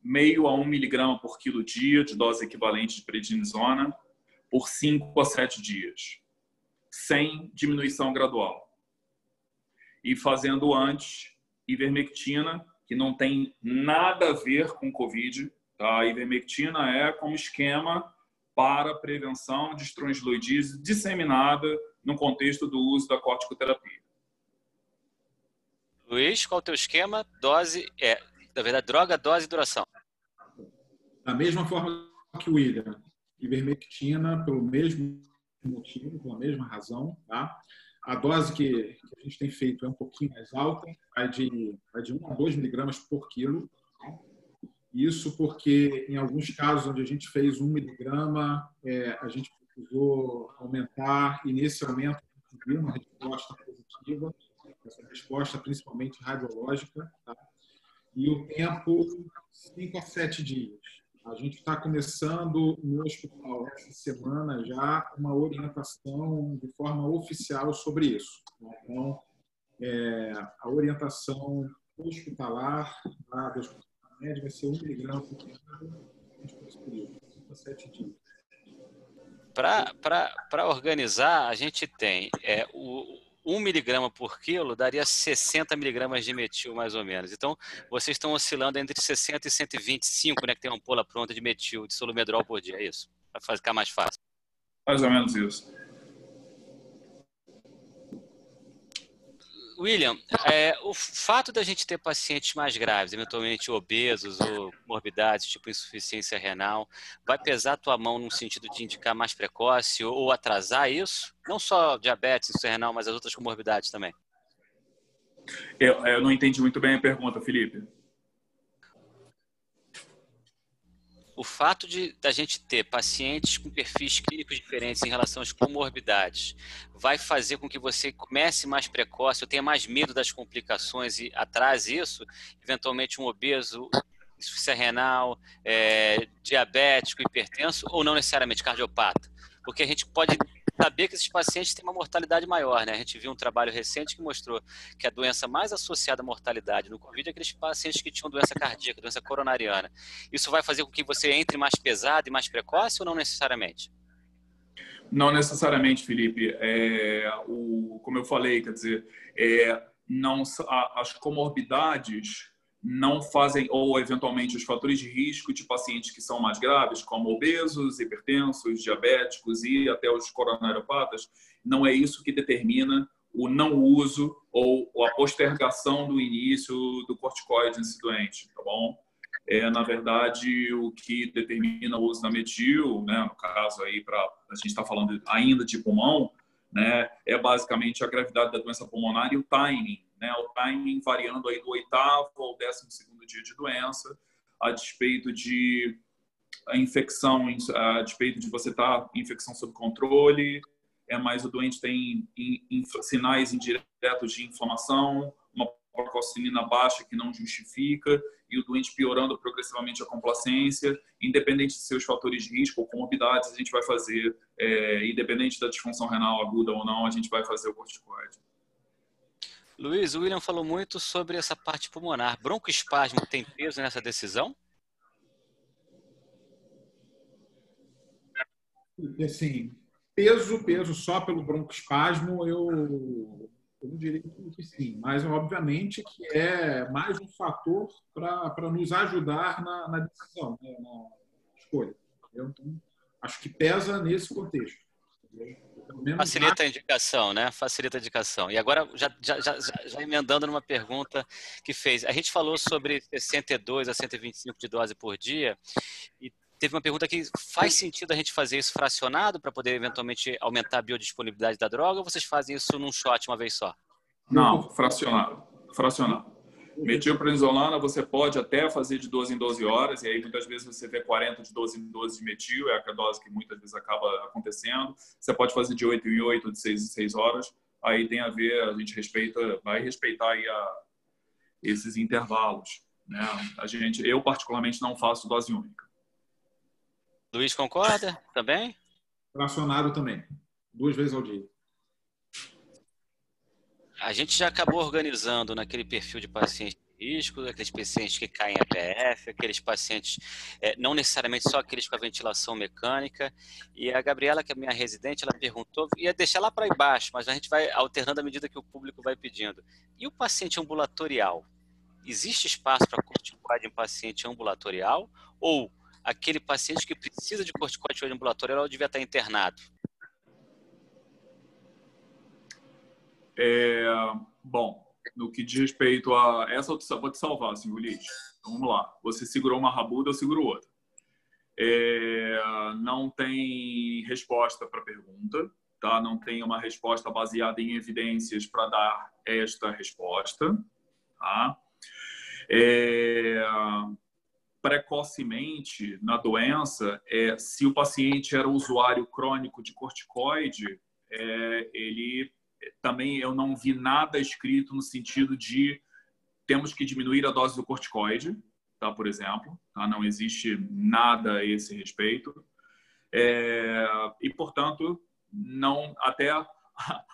meio a um miligrama por quilo dia de dose equivalente de prednisona por 5 a 7 dias, sem diminuição gradual. E fazendo antes ivermectina, que não tem nada a ver com Covid. Tá? A ivermectina é como esquema para prevenção de estrongiloidise disseminada no contexto do uso da corticoterapia. Luiz, qual é o teu esquema? Dose, é, na verdade, droga, dose e duração. Da mesma forma que o William, ivermectina pelo mesmo motivo, pela mesma razão, tá? A dose que, a gente tem feito é um pouquinho mais alta, vai de, vai de 1 a 2 miligramas por quilo. Tá? Isso porque, em alguns casos onde a gente fez 1 miligrama, é, a gente precisou aumentar, e nesse aumento viu uma resposta positiva, essa resposta principalmente radiológica, tá? e o tempo 5 a 7 dias. A gente está começando no hospital essa semana já uma orientação de forma oficial sobre isso. Então, é, a orientação hospitalar da Médio vai ser 1 miligrama por período, 5 a 7 dias. Para organizar, a gente tem é, o, 1 miligrama por quilo daria 60 miligramas de metil, mais ou menos. Então, vocês estão oscilando entre 60 e 125, né, que tem uma ampola pronta de metil, de solumedrol por dia, é isso? Para ficar mais fácil. Mais ou menos isso. William, é, o fato da gente ter pacientes mais graves, eventualmente obesos ou morbidades, tipo insuficiência renal, vai pesar a tua mão no sentido de indicar mais precoce ou, atrasar isso? Não só diabetes, insuficiência renal, mas as outras comorbidades também. Eu, eu não entendi muito bem a pergunta, Felipe. O fato de da gente ter pacientes com perfis clínicos diferentes em relação às comorbidades vai fazer com que você comece mais precoce, ou tenha mais medo das complicações e atrás isso, eventualmente um obeso, insuficiência renal, é, diabético, hipertenso, ou não necessariamente cardiopata? Porque a gente pode saber que esses pacientes têm uma mortalidade maior, né? A gente viu um trabalho recente que mostrou que a doença mais associada à mortalidade no Covid é aqueles pacientes que tinham doença cardíaca, doença coronariana. Isso vai fazer com que você entre mais pesado e mais precoce ou não necessariamente? Não necessariamente, Felipe. É, o, como eu falei, quer dizer, é, não, as comorbidades não fazem, ou eventualmente os fatores de risco de pacientes que são mais graves, como obesos, hipertensos, diabéticos e até os coronariopatas, não é isso que determina o não uso ou a postergação do início do corticoide nesse doente, tá bom? É, na verdade, o que determina o uso da metil, né, no caso aí, para a gente está falando ainda de pulmão, né, é basicamente a gravidade da doença pulmonar e o timing né, o timing variando aí do oitavo ao décimo segundo dia de doença, a despeito de a infecção, a despeito de você estar tá infecção sob controle, é mais o doente tem in, in, sinais indiretos de inflamação, uma procalcina baixa que não justifica e o doente piorando progressivamente a complacência, independente de seus fatores de risco ou comorbidades, a gente vai fazer, é, independente da disfunção renal aguda ou não, a gente vai fazer o corticoide. Luiz, o William falou muito sobre essa parte pulmonar. Broncoespasmo tem peso nessa decisão? Assim, peso, peso só pelo broncoespasmo, eu, eu não diria que sim, mas obviamente que é mais um fator para nos ajudar na, na decisão, né, na escolha. Então, acho que pesa nesse contexto. Facilita a indicação, né? Facilita a indicação. E agora, já, já, já, já, emendando numa pergunta que fez. A gente falou sobre 62 a 125 de dose por dia e teve uma pergunta que faz sentido a gente fazer isso fracionado para poder eventualmente aumentar a biodisponibilidade da droga ou vocês fazem isso num shot uma vez só? Não, fracionado. Fracionado. Metilprednisolona você pode até fazer de 12 em 12 horas, e aí muitas vezes você vê 40 de 12 em 12 de metil, é a dose que muitas vezes acaba acontecendo. Você pode fazer de 8 em 8, de 6 em 6 horas. Aí tem a ver, a gente respeita, vai respeitar aí a, esses intervalos. Né? A gente, eu particularmente não faço dose única. Luiz concorda também? Fracionado também, duas vezes ao dia a gente já acabou organizando naquele perfil de pacientes de risco, aqueles pacientes que caem em APF, aqueles pacientes, é, não necessariamente só aqueles com a ventilação mecânica. E a Gabriela, que é minha residente, ela perguntou, ia deixar lá para baixo, mas a gente vai alternando à medida que o público vai pedindo. E o paciente ambulatorial? Existe espaço para corticoide em paciente ambulatorial? Ou aquele paciente que precisa de corticoide ambulatorial devia estar internado? É, bom, no que diz respeito a essa opção, vou te salvar, Singulite. Então, vamos lá. Você segurou uma rabuda, eu seguro outra. É, não tem resposta para a pergunta, tá? Não tem uma resposta baseada em evidências para dar esta resposta, tá? É, precocemente na doença, é, se o paciente era usuário crônico de corticoide, é, ele também eu não vi nada escrito no sentido de temos que diminuir a dose do corticoide, tá? Por exemplo, tá? Não existe nada a esse respeito. É, e portanto, não até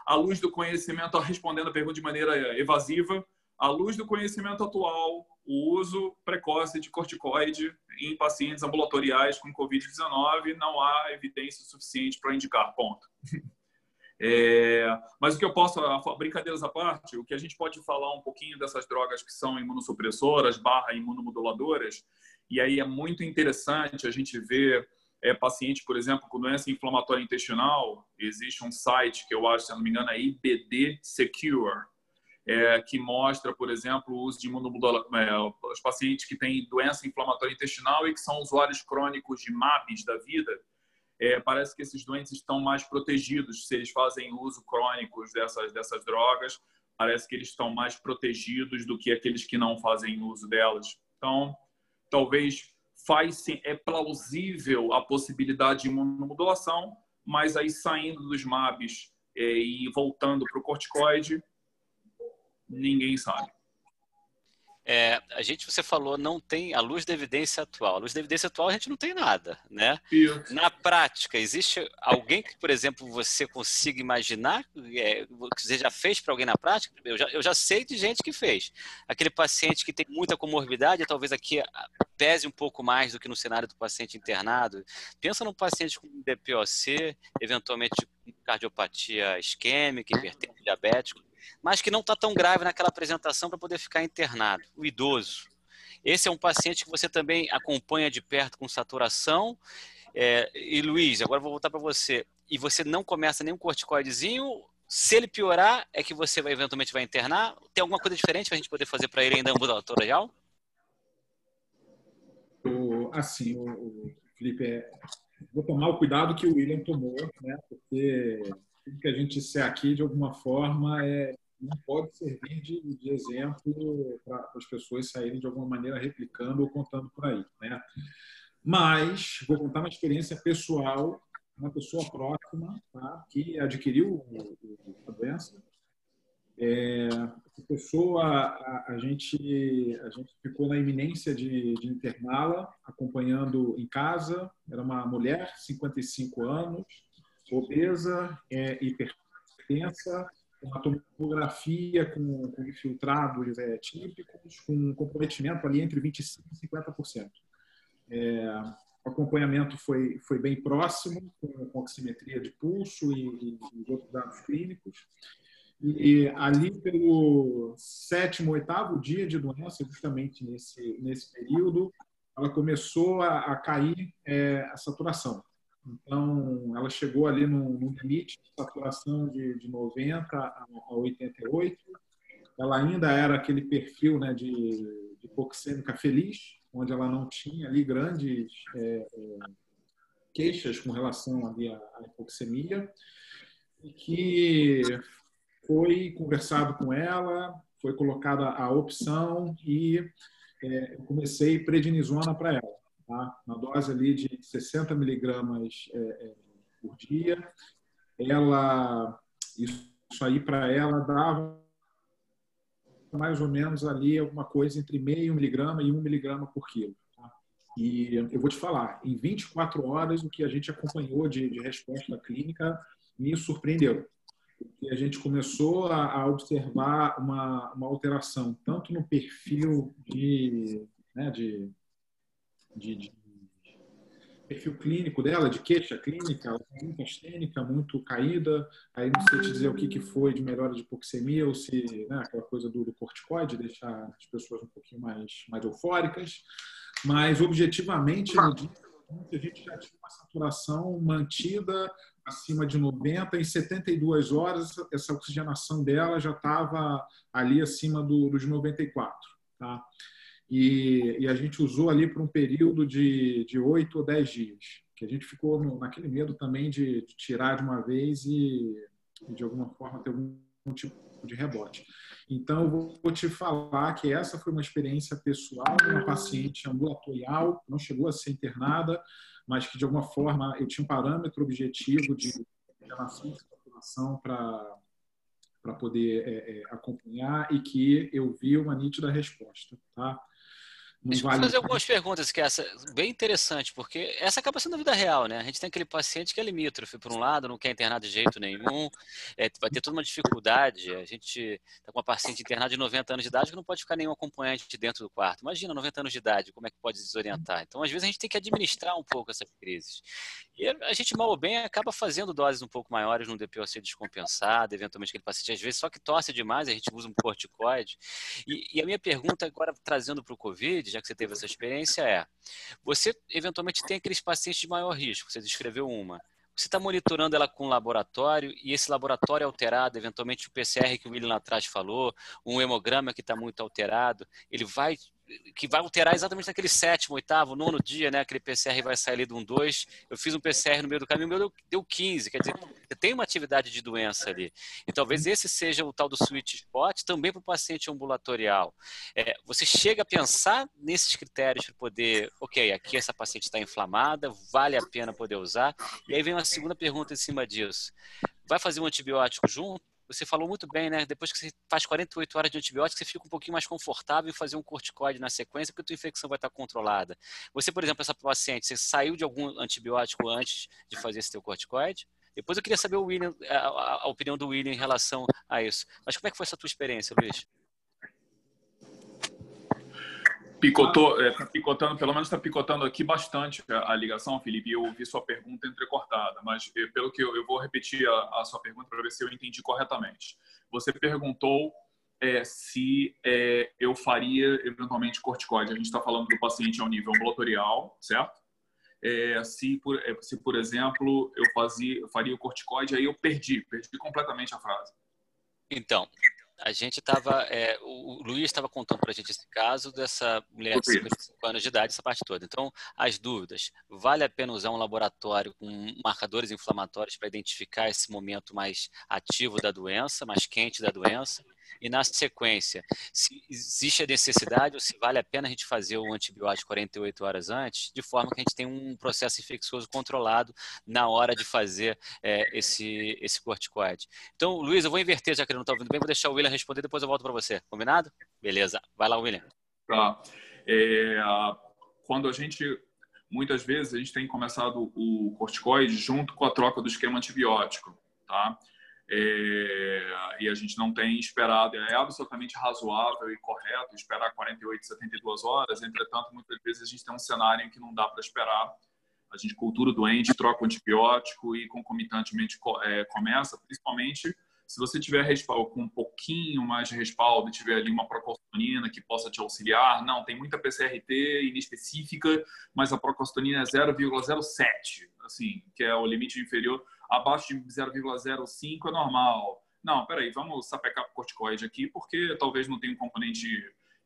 à luz do conhecimento, respondendo a pergunta de maneira evasiva, à luz do conhecimento atual, o uso precoce de corticoide em pacientes ambulatoriais com Covid-19 não há evidência suficiente para indicar, ponto. É, mas o que eu posso, brincadeiras à parte, o que a gente pode falar um pouquinho dessas drogas que são imunossupressoras barra imunomoduladoras, e aí é muito interessante a gente ver é, paciente, por exemplo, com doença inflamatória intestinal, existe um site que eu acho, se não me engano, é IBD Secure, é, que mostra, por exemplo, o uso de imunomoduladores, é, os pacientes que têm doença inflamatória intestinal e que são usuários crônicos de MABs da vida, é, parece que esses doentes estão mais protegidos se eles fazem uso crônico dessas, dessas drogas. Parece que eles estão mais protegidos do que aqueles que não fazem uso delas. Então, talvez faz é plausível a possibilidade de imunomodulação, mas aí saindo dos MABs é, e voltando para o corticoide, ninguém sabe. É, a gente, você falou, não tem a luz da evidência atual. A luz da evidência atual a gente não tem nada, né? Isso. Na prática, existe alguém que, por exemplo, você consiga imaginar, é, que você já fez para alguém na prática? Eu já, eu já sei de gente que fez. Aquele paciente que tem muita comorbidade, talvez aqui ah, pese um pouco mais do que no cenário do paciente internado. Pensa num paciente com DPOC, eventualmente cardiopatia isquêmica, hipertenso diabético mas que não está tão grave naquela apresentação para poder ficar internado, o idoso. Esse é um paciente que você também acompanha de perto com saturação. É, e Luiz, agora vou voltar para você. E você não começa nenhum corticoidezinho. Se ele piorar, é que você vai, eventualmente vai internar. Tem alguma coisa diferente para a gente poder fazer para ele ainda ambulatorial? O, assim, o, o Felipe, é, vou tomar o cuidado que o William tomou, né? Porque tudo que a gente disser aqui, de alguma forma, é, não pode servir de, de exemplo para as pessoas saírem de alguma maneira replicando ou contando por aí. Né? Mas vou contar uma experiência pessoal, uma pessoa próxima tá? que adquiriu a doença. É, pessoa, a, a, gente, a gente ficou na iminência de, de interná-la, acompanhando em casa. Era uma mulher, 55 anos, obesa, é, hipertensa, uma tomografia com, com infiltrados é, típicos, com comprometimento ali entre 25% e 50%. É, o acompanhamento foi, foi bem próximo, com, com oximetria de pulso e, e outros dados clínicos. E, ali pelo sétimo, oitavo dia de doença, justamente nesse, nesse período, ela começou a, a cair é, a saturação. Então, ela chegou ali no, no limite de saturação de, de 90 a, a 88. Ela ainda era aquele perfil né, de, de hipoxêmica feliz, onde ela não tinha ali grandes é, é, queixas com relação ali à, à hipoxemia. E que foi conversado com ela, foi colocada a opção e é, eu comecei prednisona para ela tá? uma dose ali de 60 miligramas é, é, por dia. Ela, isso aí para ela dava mais ou menos ali alguma coisa entre meio miligrama e um miligrama por quilo. Tá? E eu vou te falar, em 24 horas o que a gente acompanhou de, de resposta clínica me surpreendeu. Porque a gente começou a, a observar uma, uma alteração tanto no perfil de, né, de de, de perfil clínico dela, de queixa clínica, muito astênica, muito caída. Aí não sei te dizer o que, que foi de melhora de hipoxemia ou se né, aquela coisa do, do corticoide, deixar as pessoas um pouquinho mais, mais eufóricas. Mas, objetivamente, no dia a gente já tinha uma saturação mantida acima de 90, em 72 horas essa oxigenação dela já estava ali acima do, dos 94. Tá? e, e a gente usou ali por um período de, de 8 ou 10 dias. que a gente ficou no, naquele medo também de, de, tirar de uma vez e, de alguma forma ter algum tipo de rebote. Então, eu vou te falar que essa foi uma experiência pessoal de uma paciente ambulatorial, não chegou a ser internada, mas que de alguma forma eu tinha um parâmetro objetivo de relação de população para para poder é, é, acompanhar e que eu vi uma nítida resposta, tá? Deixa eu vale... fazer algumas perguntas que essa bem interessante, porque essa acaba sendo a vida real, né? A gente tem aquele paciente que é limítrofe, por um lado, não quer internar de jeito nenhum, é, vai ter toda uma dificuldade. A gente está com uma paciente internada de 90 anos de idade que não pode ficar nenhum acompanhante dentro do quarto. Imagina, 90 anos de idade, como é que pode desorientar? Então, às vezes, a gente tem que administrar um pouco essas crises. E a gente, mal ou bem, acaba fazendo doses um pouco maiores no DPOC descompensado, eventualmente aquele paciente, às vezes, só que tosse demais, a gente usa um corticoide. E, e a minha pergunta agora, trazendo para o Covid, já que você teve essa experiência, é: você eventualmente tem aqueles pacientes de maior risco, você descreveu uma. Você está monitorando ela com um laboratório e esse laboratório alterado, eventualmente o PCR que o William lá atrás falou, um hemograma que está muito alterado, ele vai que vai alterar exatamente naquele sétimo, oitavo, nono dia, né? Aquele PCR vai sair ali de um 2. Eu fiz um PCR no meio do caminho, meu deu, deu 15. Quer dizer, tem uma atividade de doença ali. E talvez esse seja o tal do sweet spot também para o paciente ambulatorial. É, você chega a pensar nesses critérios para poder, ok, aqui essa paciente está inflamada, vale a pena poder usar. E aí vem uma segunda pergunta em cima disso. Vai fazer um antibiótico junto? Você falou muito bem, né? Depois que você faz 48 horas de antibiótico, você fica um pouquinho mais confortável em fazer um corticoide na sequência, porque a tua infecção vai estar controlada. Você, por exemplo, essa paciente, você saiu de algum antibiótico antes de fazer esse teu corticoide? Depois eu queria saber William, a, a, opinião do William em relação a isso. Mas como é que foi essa tua experiência, Luiz? Picotou, é, tá picotando, pelo menos está picotando aqui bastante a, ligação, Felipe. Eu ouvi sua pergunta entrecortada, mas eh, pelo que eu, eu vou repetir a, a sua pergunta para ver se eu entendi corretamente. Você perguntou é, se é, eu faria eventualmente corticoide. A gente está falando do paciente ao nível ambulatorial, certo? É, se, por, é, se, por exemplo, eu fazia, faria o corticoide, aí eu perdi, perdi completamente a frase. Então, a gente estava, é, o Luiz estava contando para a gente esse caso dessa mulher de 55 anos de idade, essa parte toda. Então, as dúvidas, vale a pena usar um laboratório com marcadores inflamatórios para identificar esse momento mais ativo da doença, mais quente da doença? E na sequência, se existe a necessidade ou se vale a pena a gente fazer o antibiótico 48 horas antes, de forma que a gente tenha um processo infeccioso controlado na hora de fazer é, esse, esse corticoide. Então, Luiz, eu vou inverter, já que ele não está ouvindo bem, vou deixar o William responder, depois eu volto para você. Combinado? Beleza. Vai lá, William. Tá. É, quando a gente muitas vezes a gente tem começado o corticoide junto com a troca do esquema antibiótico, tá? É, e a gente não tem esperado, é absolutamente razoável e correto esperar 48, 72 horas, entretanto, muitas vezes a gente tem um cenário em que não dá para esperar. A gente cultura o doente, troca o antibiótico e concomitantemente é, começa, principalmente se você tiver respaldo, com um pouquinho mais de respaldo tiver ali uma procalcitonina que possa te auxiliar, não, tem muita PCRT inespecífica, mas a procalcitonina é 0,07, assim, que é o limite inferior abaixo de 0,05 é normal. Não, peraí, vamos sapecar o corticoide aqui, porque talvez não tenha um componente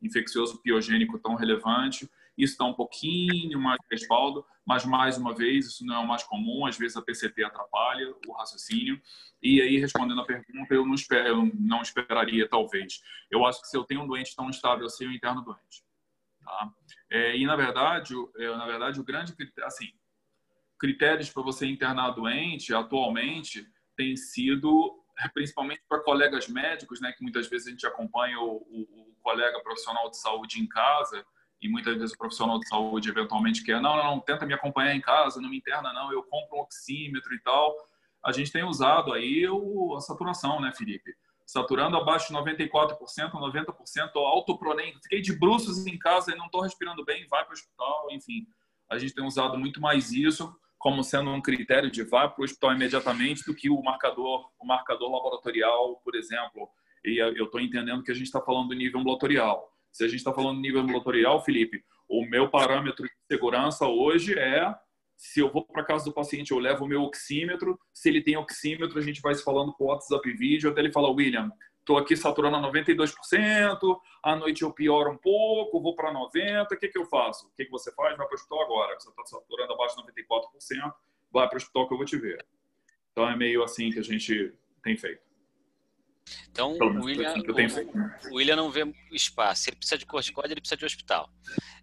infeccioso piogênico tão relevante. Isso dá um pouquinho mais de respaldo, mas mais uma vez, isso não é o mais comum. Às vezes a PCT atrapalha o raciocínio. E aí, respondendo a pergunta, eu não, espero, eu não esperaria, talvez. Eu acho que se eu tenho um doente tão estável assim, eu interno doente. Tá? É, e, na verdade, é, na verdade, o grande... Assim, critérios para você internar doente atualmente tem sido principalmente para colegas médicos, né, que muitas vezes a gente acompanha o, o, o, colega profissional de saúde em casa e muitas vezes o profissional de saúde eventualmente quer, não, não, não, tenta me acompanhar em casa, não me interna não, eu compro um oxímetro e tal. A gente tem usado aí o, a saturação, né, Felipe? Saturando abaixo de 94%, 90%, autopronem. Fiquei de bruços em casa e não estou respirando bem, vai para o hospital, enfim. A gente tem usado muito mais isso como sendo um critério de vá para o hospital imediatamente do que o marcador, o marcador laboratorial, por exemplo. E eu estou entendendo que a gente está falando do nível ambulatorial. Se a gente está falando do nível ambulatorial, Felipe, o meu parâmetro de segurança hoje é se eu vou para casa do paciente, eu levo o meu oxímetro. Se ele tem oxímetro, a gente vai se falando por WhatsApp vídeo até ele falar, William, estou aqui saturando a 92%, à noite eu pioro um pouco, vou para 90%, o que, que eu faço? O que, que você faz? Vai para o hospital agora, você está saturando abaixo de vai para o hospital que eu vou te ver. Então é meio assim que a gente tem feito. Então, o William, o, o William não vê espaço. Ele precisa de corticoide, ele precisa de hospital.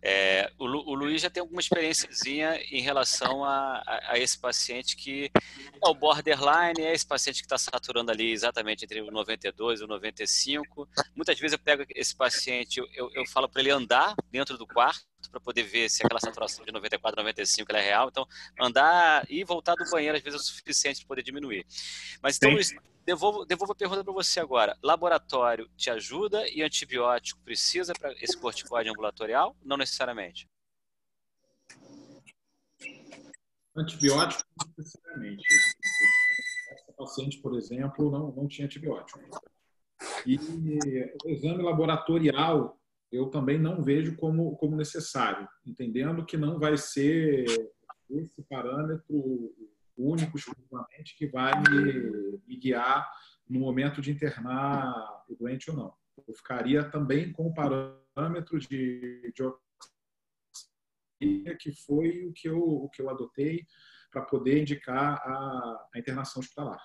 É, o, Lu, o, Luiz já tem alguma experiênciazinha em relação a, a, a, esse paciente que é o borderline, é esse paciente que está saturando ali exatamente entre o 92 e o 95. Muitas vezes eu pego esse paciente, eu, eu falo para ele andar dentro do quarto para poder ver se aquela saturação de 94, 95 é real. Então, andar e voltar do banheiro às vezes é o suficiente para poder diminuir. Mas então, Luiz, devolvo, devolvo a pergunta para você agora. Laboratório te ajuda e antibiótico precisa para esse corticoide ambulatorial? Não necessariamente. Antibiótico não necessariamente. Essa paciente, por exemplo, não, não tinha antibiótico. E o exame laboratorial eu também não vejo como, como necessário, entendendo que não vai ser esse parâmetro único, exclusivamente, que vai me, me guiar no momento de internar o doente ou não. Eu ficaria também com o parâmetro de, de que foi o que eu, o que eu adotei para poder indicar a, a internação hospitalar.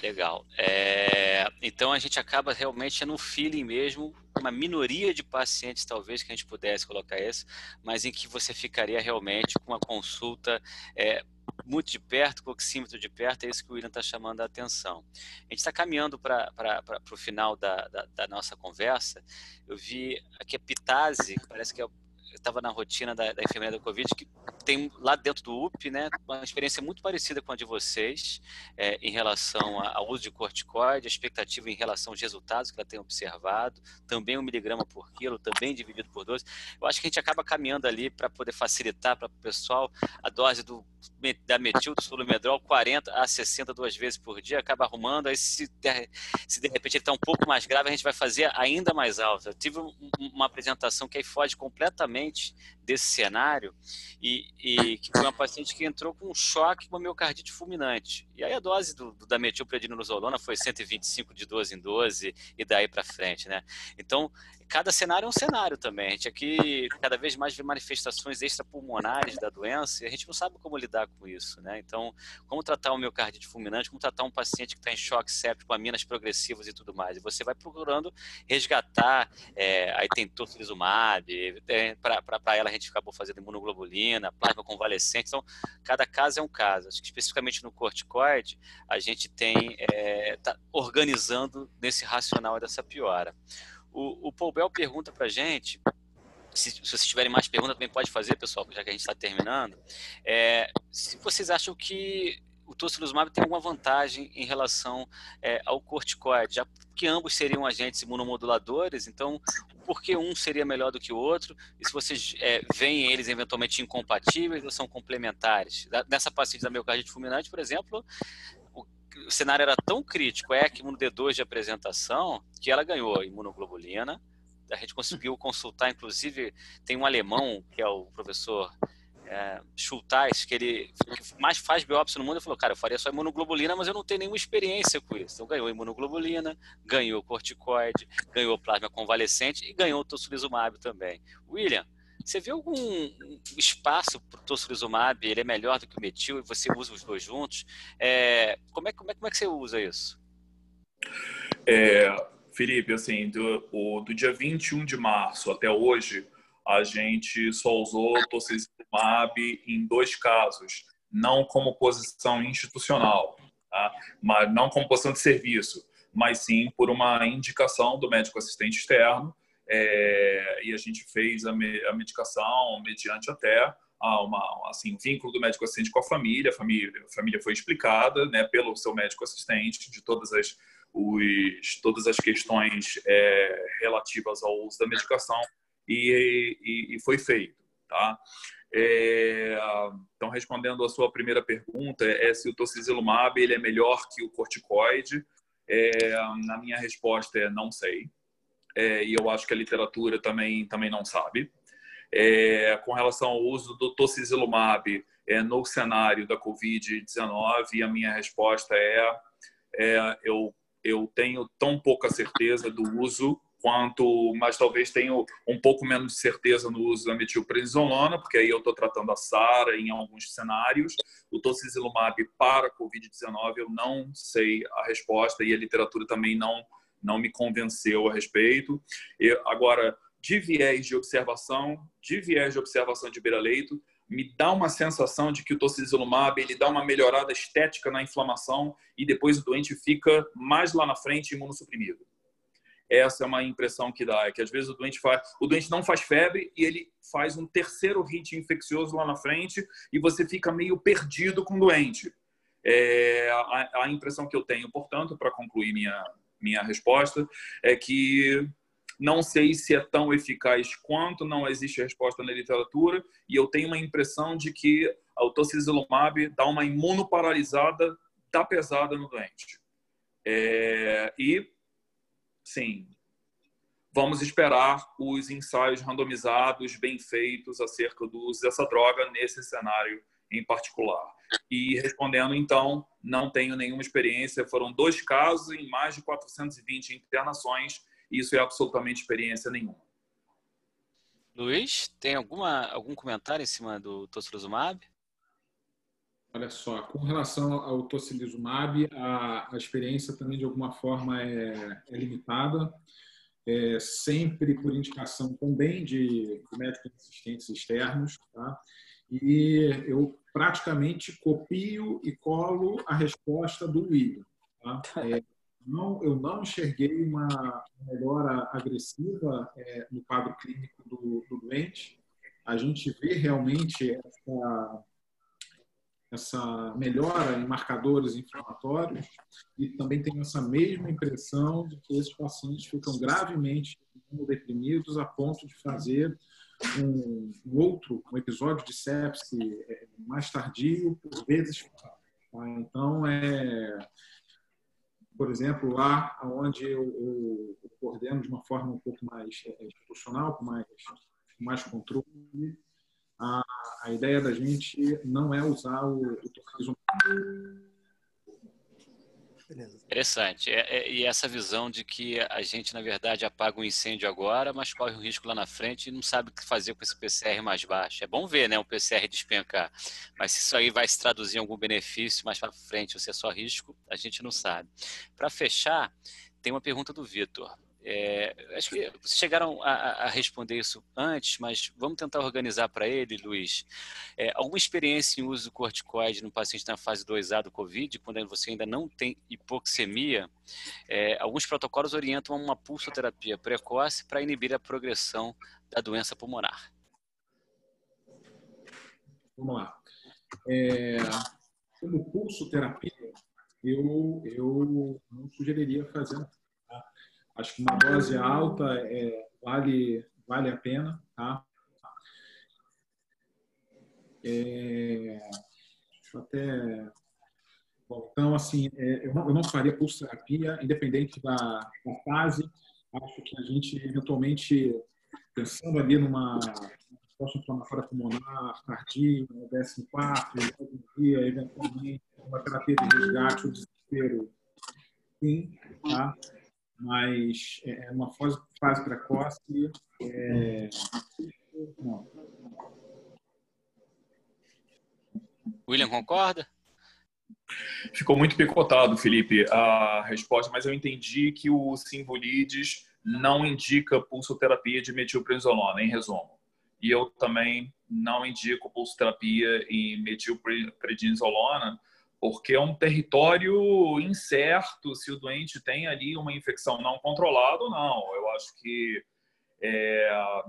Legal. É, então a gente acaba realmente no feeling mesmo, uma minoria de pacientes talvez que a gente pudesse colocar esse, mas em que você ficaria realmente com uma consulta é, muito de perto, com o oxímetro de perto, é isso que o William está chamando a atenção. A gente está caminhando para o final da, da, da, nossa conversa. Eu vi aqui a Pitase, parece que é estava na rotina da, da, enfermeira da Covid, que tem lá dentro do UP, né, uma experiência muito parecida com a de vocês é, em relação ao uso de corticoide, a expectativa em relação aos resultados que ela tem observado, também um miligrama por quilo, também dividido por 12. Eu acho que a gente acaba caminhando ali para poder facilitar para o pessoal a dose do, da metil do sulumedrol 40 a 60 duas vezes por dia, acaba arrumando, aí se de, se de repente ele está um pouco mais grave, a gente vai fazer ainda mais alta. Eu tive um, uma apresentação que aí foge completamente desse cenário e, e, que foi uma paciente que entrou com um choque com uma miocardite fulminante. E aí a dose do, do da metilprednisolona foi 125 de 12 em 12 e daí para frente, né? Então, cada cenário é um cenário também. A gente aqui cada vez mais vê manifestações extrapulmonares da doença e a gente não sabe como lidar com isso, né? Então, como tratar um miocardite fulminante, como tratar um paciente que está em choque séptico, com aminas progressivas e tudo mais. E você vai procurando resgatar, é, aí tem tocilizumab, para ela a gente acabou fazendo imunoglobulina, plasma convalescente. Então, cada caso é um caso. Acho que especificamente no corticoide, a gente tem, é, tá organizando nesse racional dessa piora. O, o Paul Bell pergunta para a gente, se, se, vocês tiverem mais perguntas, também pode fazer, pessoal, já que a gente está terminando. É, se vocês acham que o tocilizumab tem alguma vantagem em relação é, ao corticoide, já que ambos seriam agentes imunomoduladores, então por que um seria melhor do que o outro? E se vocês é, veem eles eventualmente incompatíveis ou são complementares? Nessa paciente da miocardite fulminante, por exemplo, o cenário era tão crítico, é que no D2 de apresentação, que ela ganhou imunoglobulina. A gente conseguiu consultar, inclusive, tem um alemão, que é o professor é, que ele que mais faz biópsia no mundo, ele falou, cara, eu faria só imunoglobulina, mas eu não tenho nenhuma experiência com isso. Então ganhou imunoglobulina, ganhou corticoide, ganhou plasma convalescente e ganhou tocilizumab também. William, você vê algum espaço para o tocilizumab, ele é melhor do que o metil e você usa os dois juntos? É, como, é, como, é, como é que você usa isso? É, Felipe, assim, do, o, do dia 21 de março até hoje, a gente só usou tocilizumab em dois casos, não como posição institucional, tá? mas não como posição de serviço, mas sim por uma indicação do médico assistente externo é, e a gente fez a, me, a medicação mediante até uma, assim, um vínculo do médico assistente com a família. A família, a família foi explicada né, pelo seu médico assistente de todas as, os, todas as questões é, relativas ao uso da medicação e, e, e foi feito. Tá? É, então, respondendo a sua primeira pergunta, é se o tocilizumab ele é melhor que o corticoide. É, na minha resposta é não sei é, e eu acho que a literatura também, também não sabe. É, com relação ao uso do tocilizumab é, no cenário da Covid-19, a minha resposta é, é, eu, eu tenho tão pouca certeza do uso quanto, mas talvez tenha um pouco menos de certeza no uso da metilprednisolona, porque aí eu estou tratando a SARA em alguns cenários. O tocilizumab para COVID-19 eu não sei a resposta e a literatura também não não me convenceu a respeito. Eu, agora, de viés de observação, de viés de observação de beira-leito, me dá uma sensação de que o tocilizumab ele dá uma melhorada estética na inflamação e depois o doente fica mais lá na frente imunossuprimido. Essa é uma impressão que dá, é que às vezes o doente faz, o doente não faz febre e ele faz um terceiro hit infeccioso lá na frente e você fica meio perdido com o doente. É a, a impressão que eu tenho, portanto, para concluir minha minha resposta, é que não sei se é tão eficaz quanto, não existe resposta na literatura, e eu tenho uma impressão de que o tocilizumab dá uma imunoparalisada da pesada no doente. É, e, sim, vamos esperar os ensaios randomizados bem feitos acerca do uso dessa droga nesse cenário em particular. E respondendo, então, não tenho nenhuma experiência. Foram dois casos em mais de 420 internações. E isso é absolutamente experiência nenhuma. Luiz, tem alguma, algum comentário em cima do tocilizumab? Olha só, com relação ao tocilizumab, a, a experiência também de alguma forma é, é limitada, é, sempre por indicação também de, de médicos assistentes externos, tá? E eu praticamente copio e colo a resposta do William. Tá? É, não, eu não enxerguei uma melhora agressiva é, no quadro clínico do, do, doente. A gente vê realmente essa, essa melhora em marcadores inflamatórios e também tem essa mesma impressão de que esses pacientes ficam gravemente deprimidos a ponto de fazer um, um outro, um episódio de sepse é, mais tardio, por vezes. Tá? Então, é, por exemplo, lá onde eu, eu, eu, coordeno de uma forma um pouco mais é, institucional, com mais, mais controle, a, a ideia da gente não é usar o, o Beleza. Interessante. É, é, e essa visão de que a gente, na verdade, apaga um incêndio agora, mas corre um risco lá na frente e não sabe o que fazer com esse PCR mais baixo. É bom ver, né, um PCR despencar. Mas se isso aí vai se traduzir em algum benefício mais para frente ou se é só risco, a gente não sabe. Para fechar, tem uma pergunta do Vitor. É, acho que vocês chegaram a, a, responder isso antes, mas vamos tentar organizar para ele, Luiz. É, alguma experiência em uso do corticoide no paciente na fase 2A do COVID, quando você ainda não tem hipoxemia? É, alguns protocolos orientam uma pulsoterapia precoce para inibir a progressão da doença pulmonar. Vamos lá. É, como pulsoterapia, eu, eu não sugeriria fazer Acho que uma dose alta é, vale, vale a pena. Tá? É, até. Bom, então, assim, é, eu, não, eu não faria pulsoterapia, independente da, da fase. Acho que a gente, eventualmente, pensando ali numa resposta inflamatória pulmonar, cardia, DSM-4, dia, eventualmente, uma terapia de resgate ou desespero, sim, tá? Mas é, é uma fase, fase precoce. É... Não. William concorda? Ficou muito picotado, Felipe, a resposta, mas eu entendi que o Simbolides não indica pulsoterapia de metilprednisolona, em resumo. E eu também não indico pulsoterapia em metilprednisolona, porque é um território incerto se o doente tem ali uma infecção não controlada ou não. Eu acho que é,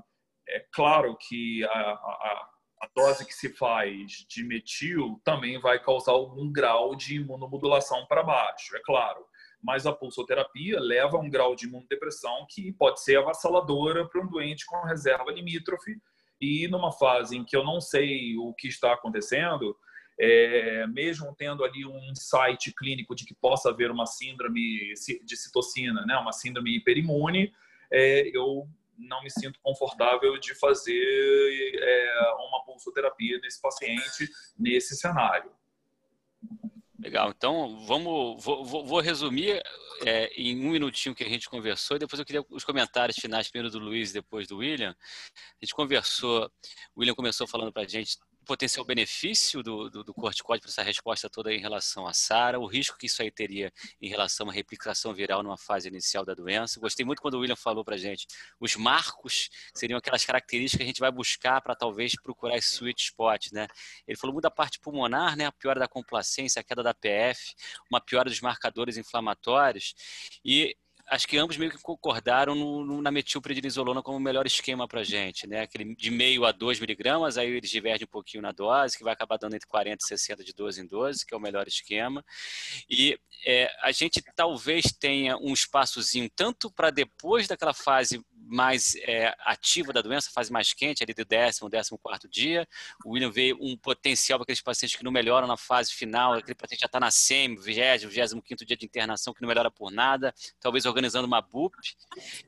é claro que a, a, a, dose que se faz de metil também vai causar algum grau de imunomodulação para baixo, é claro. Mas a pulsoterapia leva a um grau de imunodepressão que pode ser avassaladora para um doente com reserva limítrofe. E numa fase em que eu não sei o que está acontecendo, é, mesmo tendo ali um insight clínico de que possa haver uma síndrome de citocina, né, uma síndrome hiperimune, é, eu não me sinto confortável de fazer é, uma pulsoterapia nesse paciente nesse cenário. Legal, então vamos, vou, vou resumir é, em um minutinho que a gente conversou, depois eu queria os comentários finais, primeiro do Luiz e depois do William. A gente conversou, o William começou falando para a gente potencial benefício do, do, do corticóide para essa resposta toda em relação à SARA, o risco que isso aí teria em relação à replicação viral numa fase inicial da doença. Gostei muito quando o William falou para a gente os marcos seriam aquelas características que a gente vai buscar para talvez procurar esse sweet spot, né? Ele falou muito da parte pulmonar, né? A piora da complacência, a queda da PF, uma piora dos marcadores inflamatórios e acho que ambos meio que concordaram no, no, na metilprednisolona como o melhor esquema para gente, né? Aquele de meio a 2 miligramas, aí eles divergem um pouquinho na dose, que vai acabar dando entre 40 e 60 de 12 em 12, que é o melhor esquema. E é, a gente talvez tenha um espaçozinho tanto para depois daquela fase mais é, ativa da doença, fase mais quente, ali do décimo, décimo quarto dia. O William veio um potencial para aqueles pacientes que não melhoram na fase final, aquele paciente já está na SEMI, 20, 25 dia de internação, que não melhora por nada, talvez organizando uma BUP.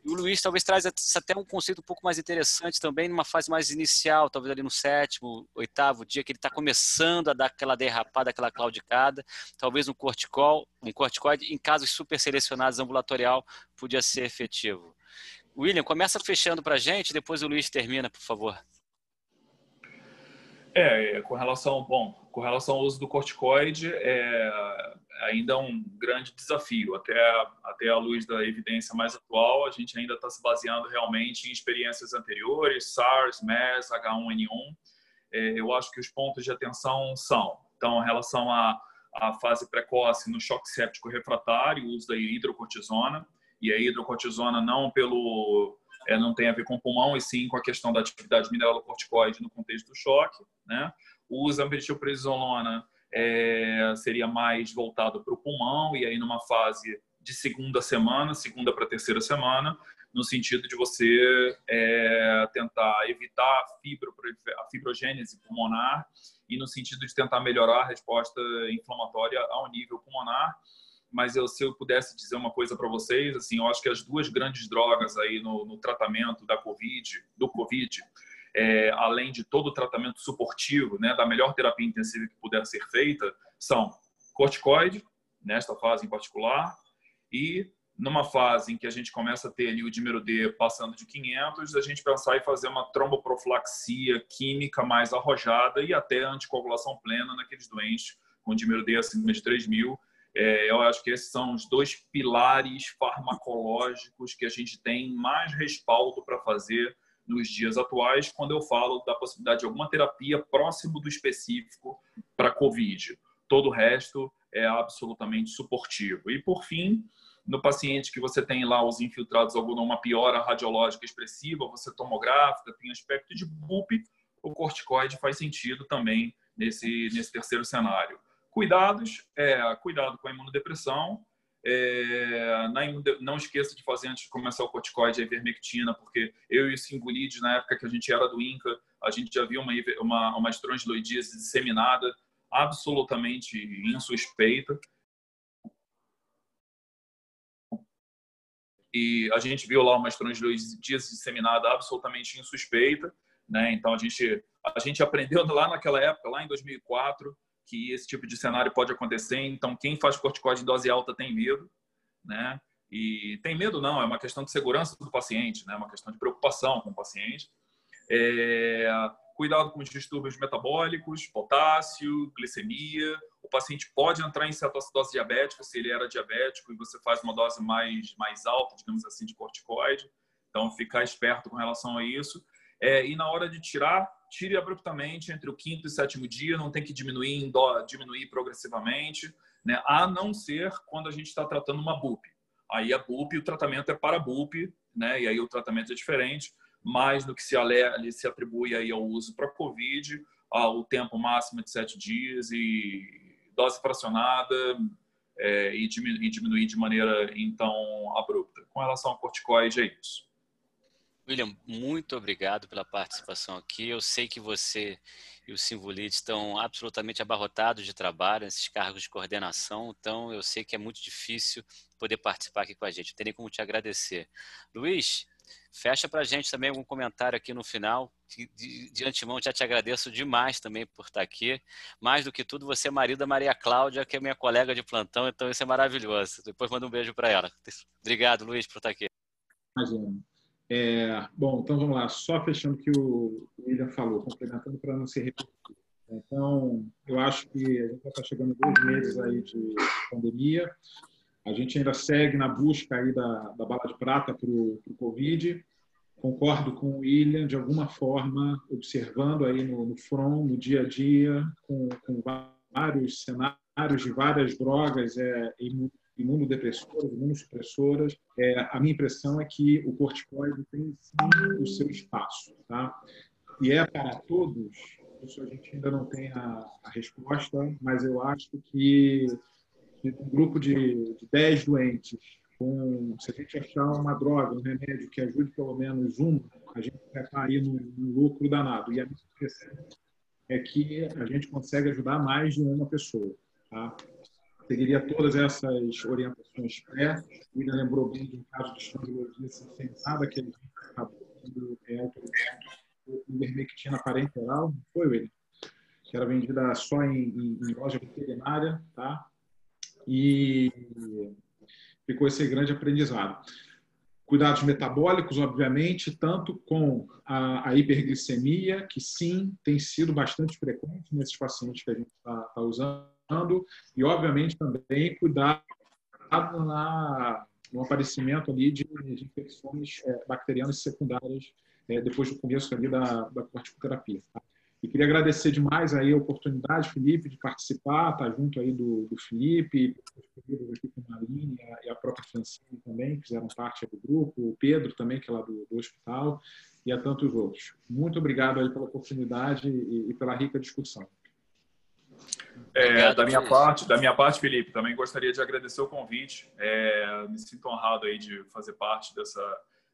E o Luiz talvez traz até um conceito um pouco mais interessante também, numa fase mais inicial, talvez ali no sétimo, oitavo dia, que ele está começando a dar aquela derrapada, aquela claudicada, talvez um corticol, um corticoide, em casos super selecionados ambulatorial, podia ser efetivo. William, começa fechando para a gente, depois o Luiz termina, por favor. É, com relação, bom, com relação ao uso do corticoide, é ainda um grande desafio. Até, até a luz da evidência mais atual, a gente ainda está se baseando realmente em experiências anteriores, SARS, MERS, H1N1. É, eu acho que os pontos de atenção são, então, em relação à, à fase precoce no choque séptico refratário, o uso da hidrocortisona, e a hidrocortisona não pelo é, não tem a ver com pulmão, e sim com a questão da atividade mineralocorticoide no contexto do choque. Né? O metilprednisolona é, seria mais voltado para o pulmão, e aí numa fase de segunda semana, segunda para terceira semana, no sentido de você é, tentar evitar a, fibro, a fibrogênese pulmonar e no sentido de tentar melhorar a resposta inflamatória ao nível pulmonar mas eu, se eu pudesse dizer uma coisa para vocês, assim, eu acho que as duas grandes drogas aí no, no tratamento da COVID, do COVID, é, além de todo o tratamento suportivo, né, da melhor terapia intensiva que puder ser feita, são corticoide, nesta fase em particular, e numa fase em que a gente começa a ter ali o dímero D passando de 500, a gente pensar em fazer uma tromboprofilaxia química mais arrojada e até anticoagulação plena naqueles doentes com dímero D acima de 3 mil, é, eu acho que esses são os dois pilares farmacológicos que a gente tem mais respaldo para fazer nos dias atuais, quando eu falo da possibilidade de alguma terapia próximo do específico para COVID. Todo o resto é absolutamente suportivo. E, por fim, no paciente que você tem lá os infiltrados alguma uma piora radiológica expressiva, você tomográfica, tem aspecto de BUP, o corticoide faz sentido também nesse, nesse terceiro cenário. Cuidados, é, cuidado com a imunodepressão. É, não esqueça de fazer antes de começar o corticoide a ivermectina, porque eu e o Singulid, na época que a gente era do INCA, a gente já viu uma, uma, uma estrongiloidíase disseminada, absolutamente insuspeita. E a gente viu lá uma estrongiloidíase disseminada absolutamente insuspeita. Né? Então, a gente, a gente aprendeu lá naquela época, lá em 2004, que esse tipo de cenário pode acontecer. Então, quem faz corticóide em dose alta tem medo, né? E tem medo não, é uma questão de segurança do paciente, né? É uma questão de preocupação com o paciente. É... Cuidado com os distúrbios metabólicos, potássio, glicemia. O paciente pode entrar em cetoacidose diabética se ele era diabético e você faz uma dose mais, mais alta, digamos assim, de corticoide. Então, ficar esperto com relação a isso. É, e na hora de tirar, tire abruptamente entre o quinto e sétimo dia, não tem que diminuir, diminuir progressivamente, né? a não ser quando a gente está tratando uma BUP. Aí a BUP, o tratamento é para BUP, né? e aí o tratamento é diferente, mas no que se, ale, se atribui aí ao uso para COVID, ao tempo máximo de sete dias e dose fracionada é, e, diminuir, e diminuir de maneira então abrupta. Com relação ao corticoide, é isso. William, muito obrigado pela participação aqui. Eu sei que você e o Simvulid estão absolutamente abarrotados de trabalho, nesses cargos de coordenação, então eu sei que é muito difícil poder participar aqui com a gente. Não tem nem como te agradecer. Luiz, fecha para a gente também algum comentário aqui no final. De, de, de, antemão, já te agradeço demais também por estar aqui. Mais do que tudo, você é marido da Maria Cláudia, que é minha colega de plantão, então isso é maravilhoso. Depois manda um beijo para ela. Obrigado, Luiz, por estar aqui. Imagina. É, bom, então vamos lá. Só fechando o que o William falou, complementando para não ser repetido. Então, eu acho que a gente está chegando dois meses aí de pandemia. A gente ainda segue na busca aí da, da bala de prata para o Covid. Concordo com o William, de alguma forma, observando aí no, no front, no dia a dia, com, com vários cenários de várias drogas é, imunodepressoras, imunossupressoras, é, a minha impressão é que o corticoide tem sim o seu espaço. Tá? E é para todos, isso a gente ainda não tem a, a resposta, mas eu acho que um grupo de, de 10 doentes, com, se a gente achar uma droga, um remédio que ajude pelo menos um, a gente vai estar aí num, num lucro danado. E a minha impressão é que a gente consegue ajudar mais de uma pessoa. Tá? Seguiria todas essas orientações pré. O William lembrou bem de um caso de estrangologia sem nada que ele acabou sendo é, autorizado ivermectina parenteral, não foi, William? Que era vendida só em, em, em loja veterinária, tá? e ficou esse grande aprendizado. Cuidados metabólicos, obviamente, tanto com a, a hiperglicemia, que sim, tem sido bastante frequente nesses pacientes que a gente está tá usando, e, obviamente, também cuidado na, no aparecimento ali de, de infecções é, bacterianas secundárias é, depois do começo ali da, da corticoterapia. Tá? E queria agradecer demais aí a oportunidade, Felipe, de participar, estar tá junto aí do, do Felipe, aqui a e a própria Francine também, que fizeram parte do grupo, o Pedro também, que é lá do, do hospital, e a tantos outros. Muito obrigado aí pela oportunidade e, e pela rica discussão. É, da minha parte, da minha parte, Felipe, também gostaria de agradecer o convite. É, me sinto honrado aí de fazer parte dessa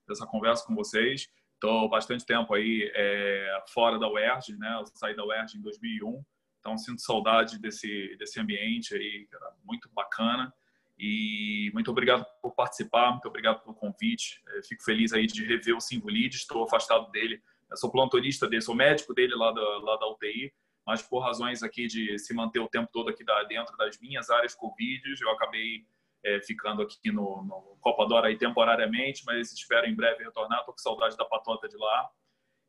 dessa conversa com vocês. Estou bastante tempo aí é, fora da UERJ, né? Eu saí da UERJ em 2001, então sinto saudade desse desse ambiente aí, muito bacana. E muito obrigado por participar, muito obrigado pelo convite. Eu fico feliz aí de rever o Singulid, estou afastado dele. Eu sou plantonista dele, sou médico dele lá da, lá da UTI, mas por razões aqui de se manter o tempo todo aqui dentro das minhas áreas Covid, eu acabei é, ficando aqui no, no Copa Dora aí temporariamente, mas espero em breve retornar. Estou com saudade da patota de lá.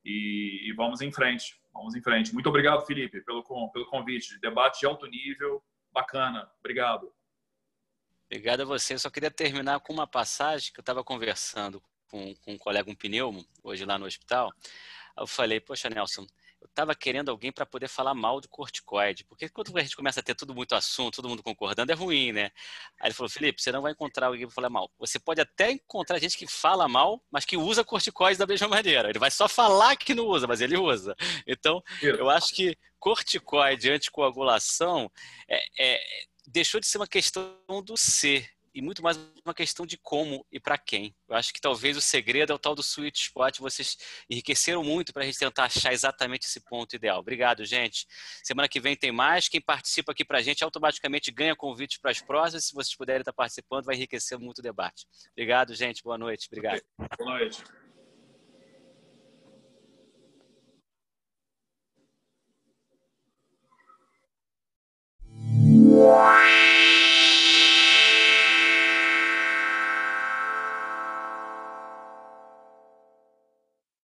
E, e, vamos em frente, vamos em frente. Muito obrigado, Felipe, pelo, pelo convite. Debate de alto nível, bacana. Obrigado. Obrigado a você. Só queria terminar com uma passagem que eu estava conversando com, com um colega, um pneumo, hoje lá no hospital. Eu falei, poxa, Nelson, eu estava querendo alguém para poder falar mal do corticoide, porque quando a gente começa a ter tudo muito assunto, todo mundo concordando, é ruim, né? Aí ele falou, Felipe, você não vai encontrar alguém para falar mal. Você pode até encontrar gente que fala mal, mas que usa corticoide da mesma maneira. Ele vai só falar que não usa, mas ele usa. Então, eu acho que corticoide, anticoagulação, é, é, deixou de ser uma questão do ser e muito mais uma questão de como e para quem. Eu acho que talvez o segredo é o tal do sweet spot. Vocês enriqueceram muito para a gente tentar achar exatamente esse ponto ideal. Obrigado, gente. Semana que vem tem mais. Quem participa aqui para a gente automaticamente ganha convites para as próximas. Se vocês puderem estar participando, vai enriquecer muito o debate. Obrigado, gente. Boa noite. Obrigado. Boa noite.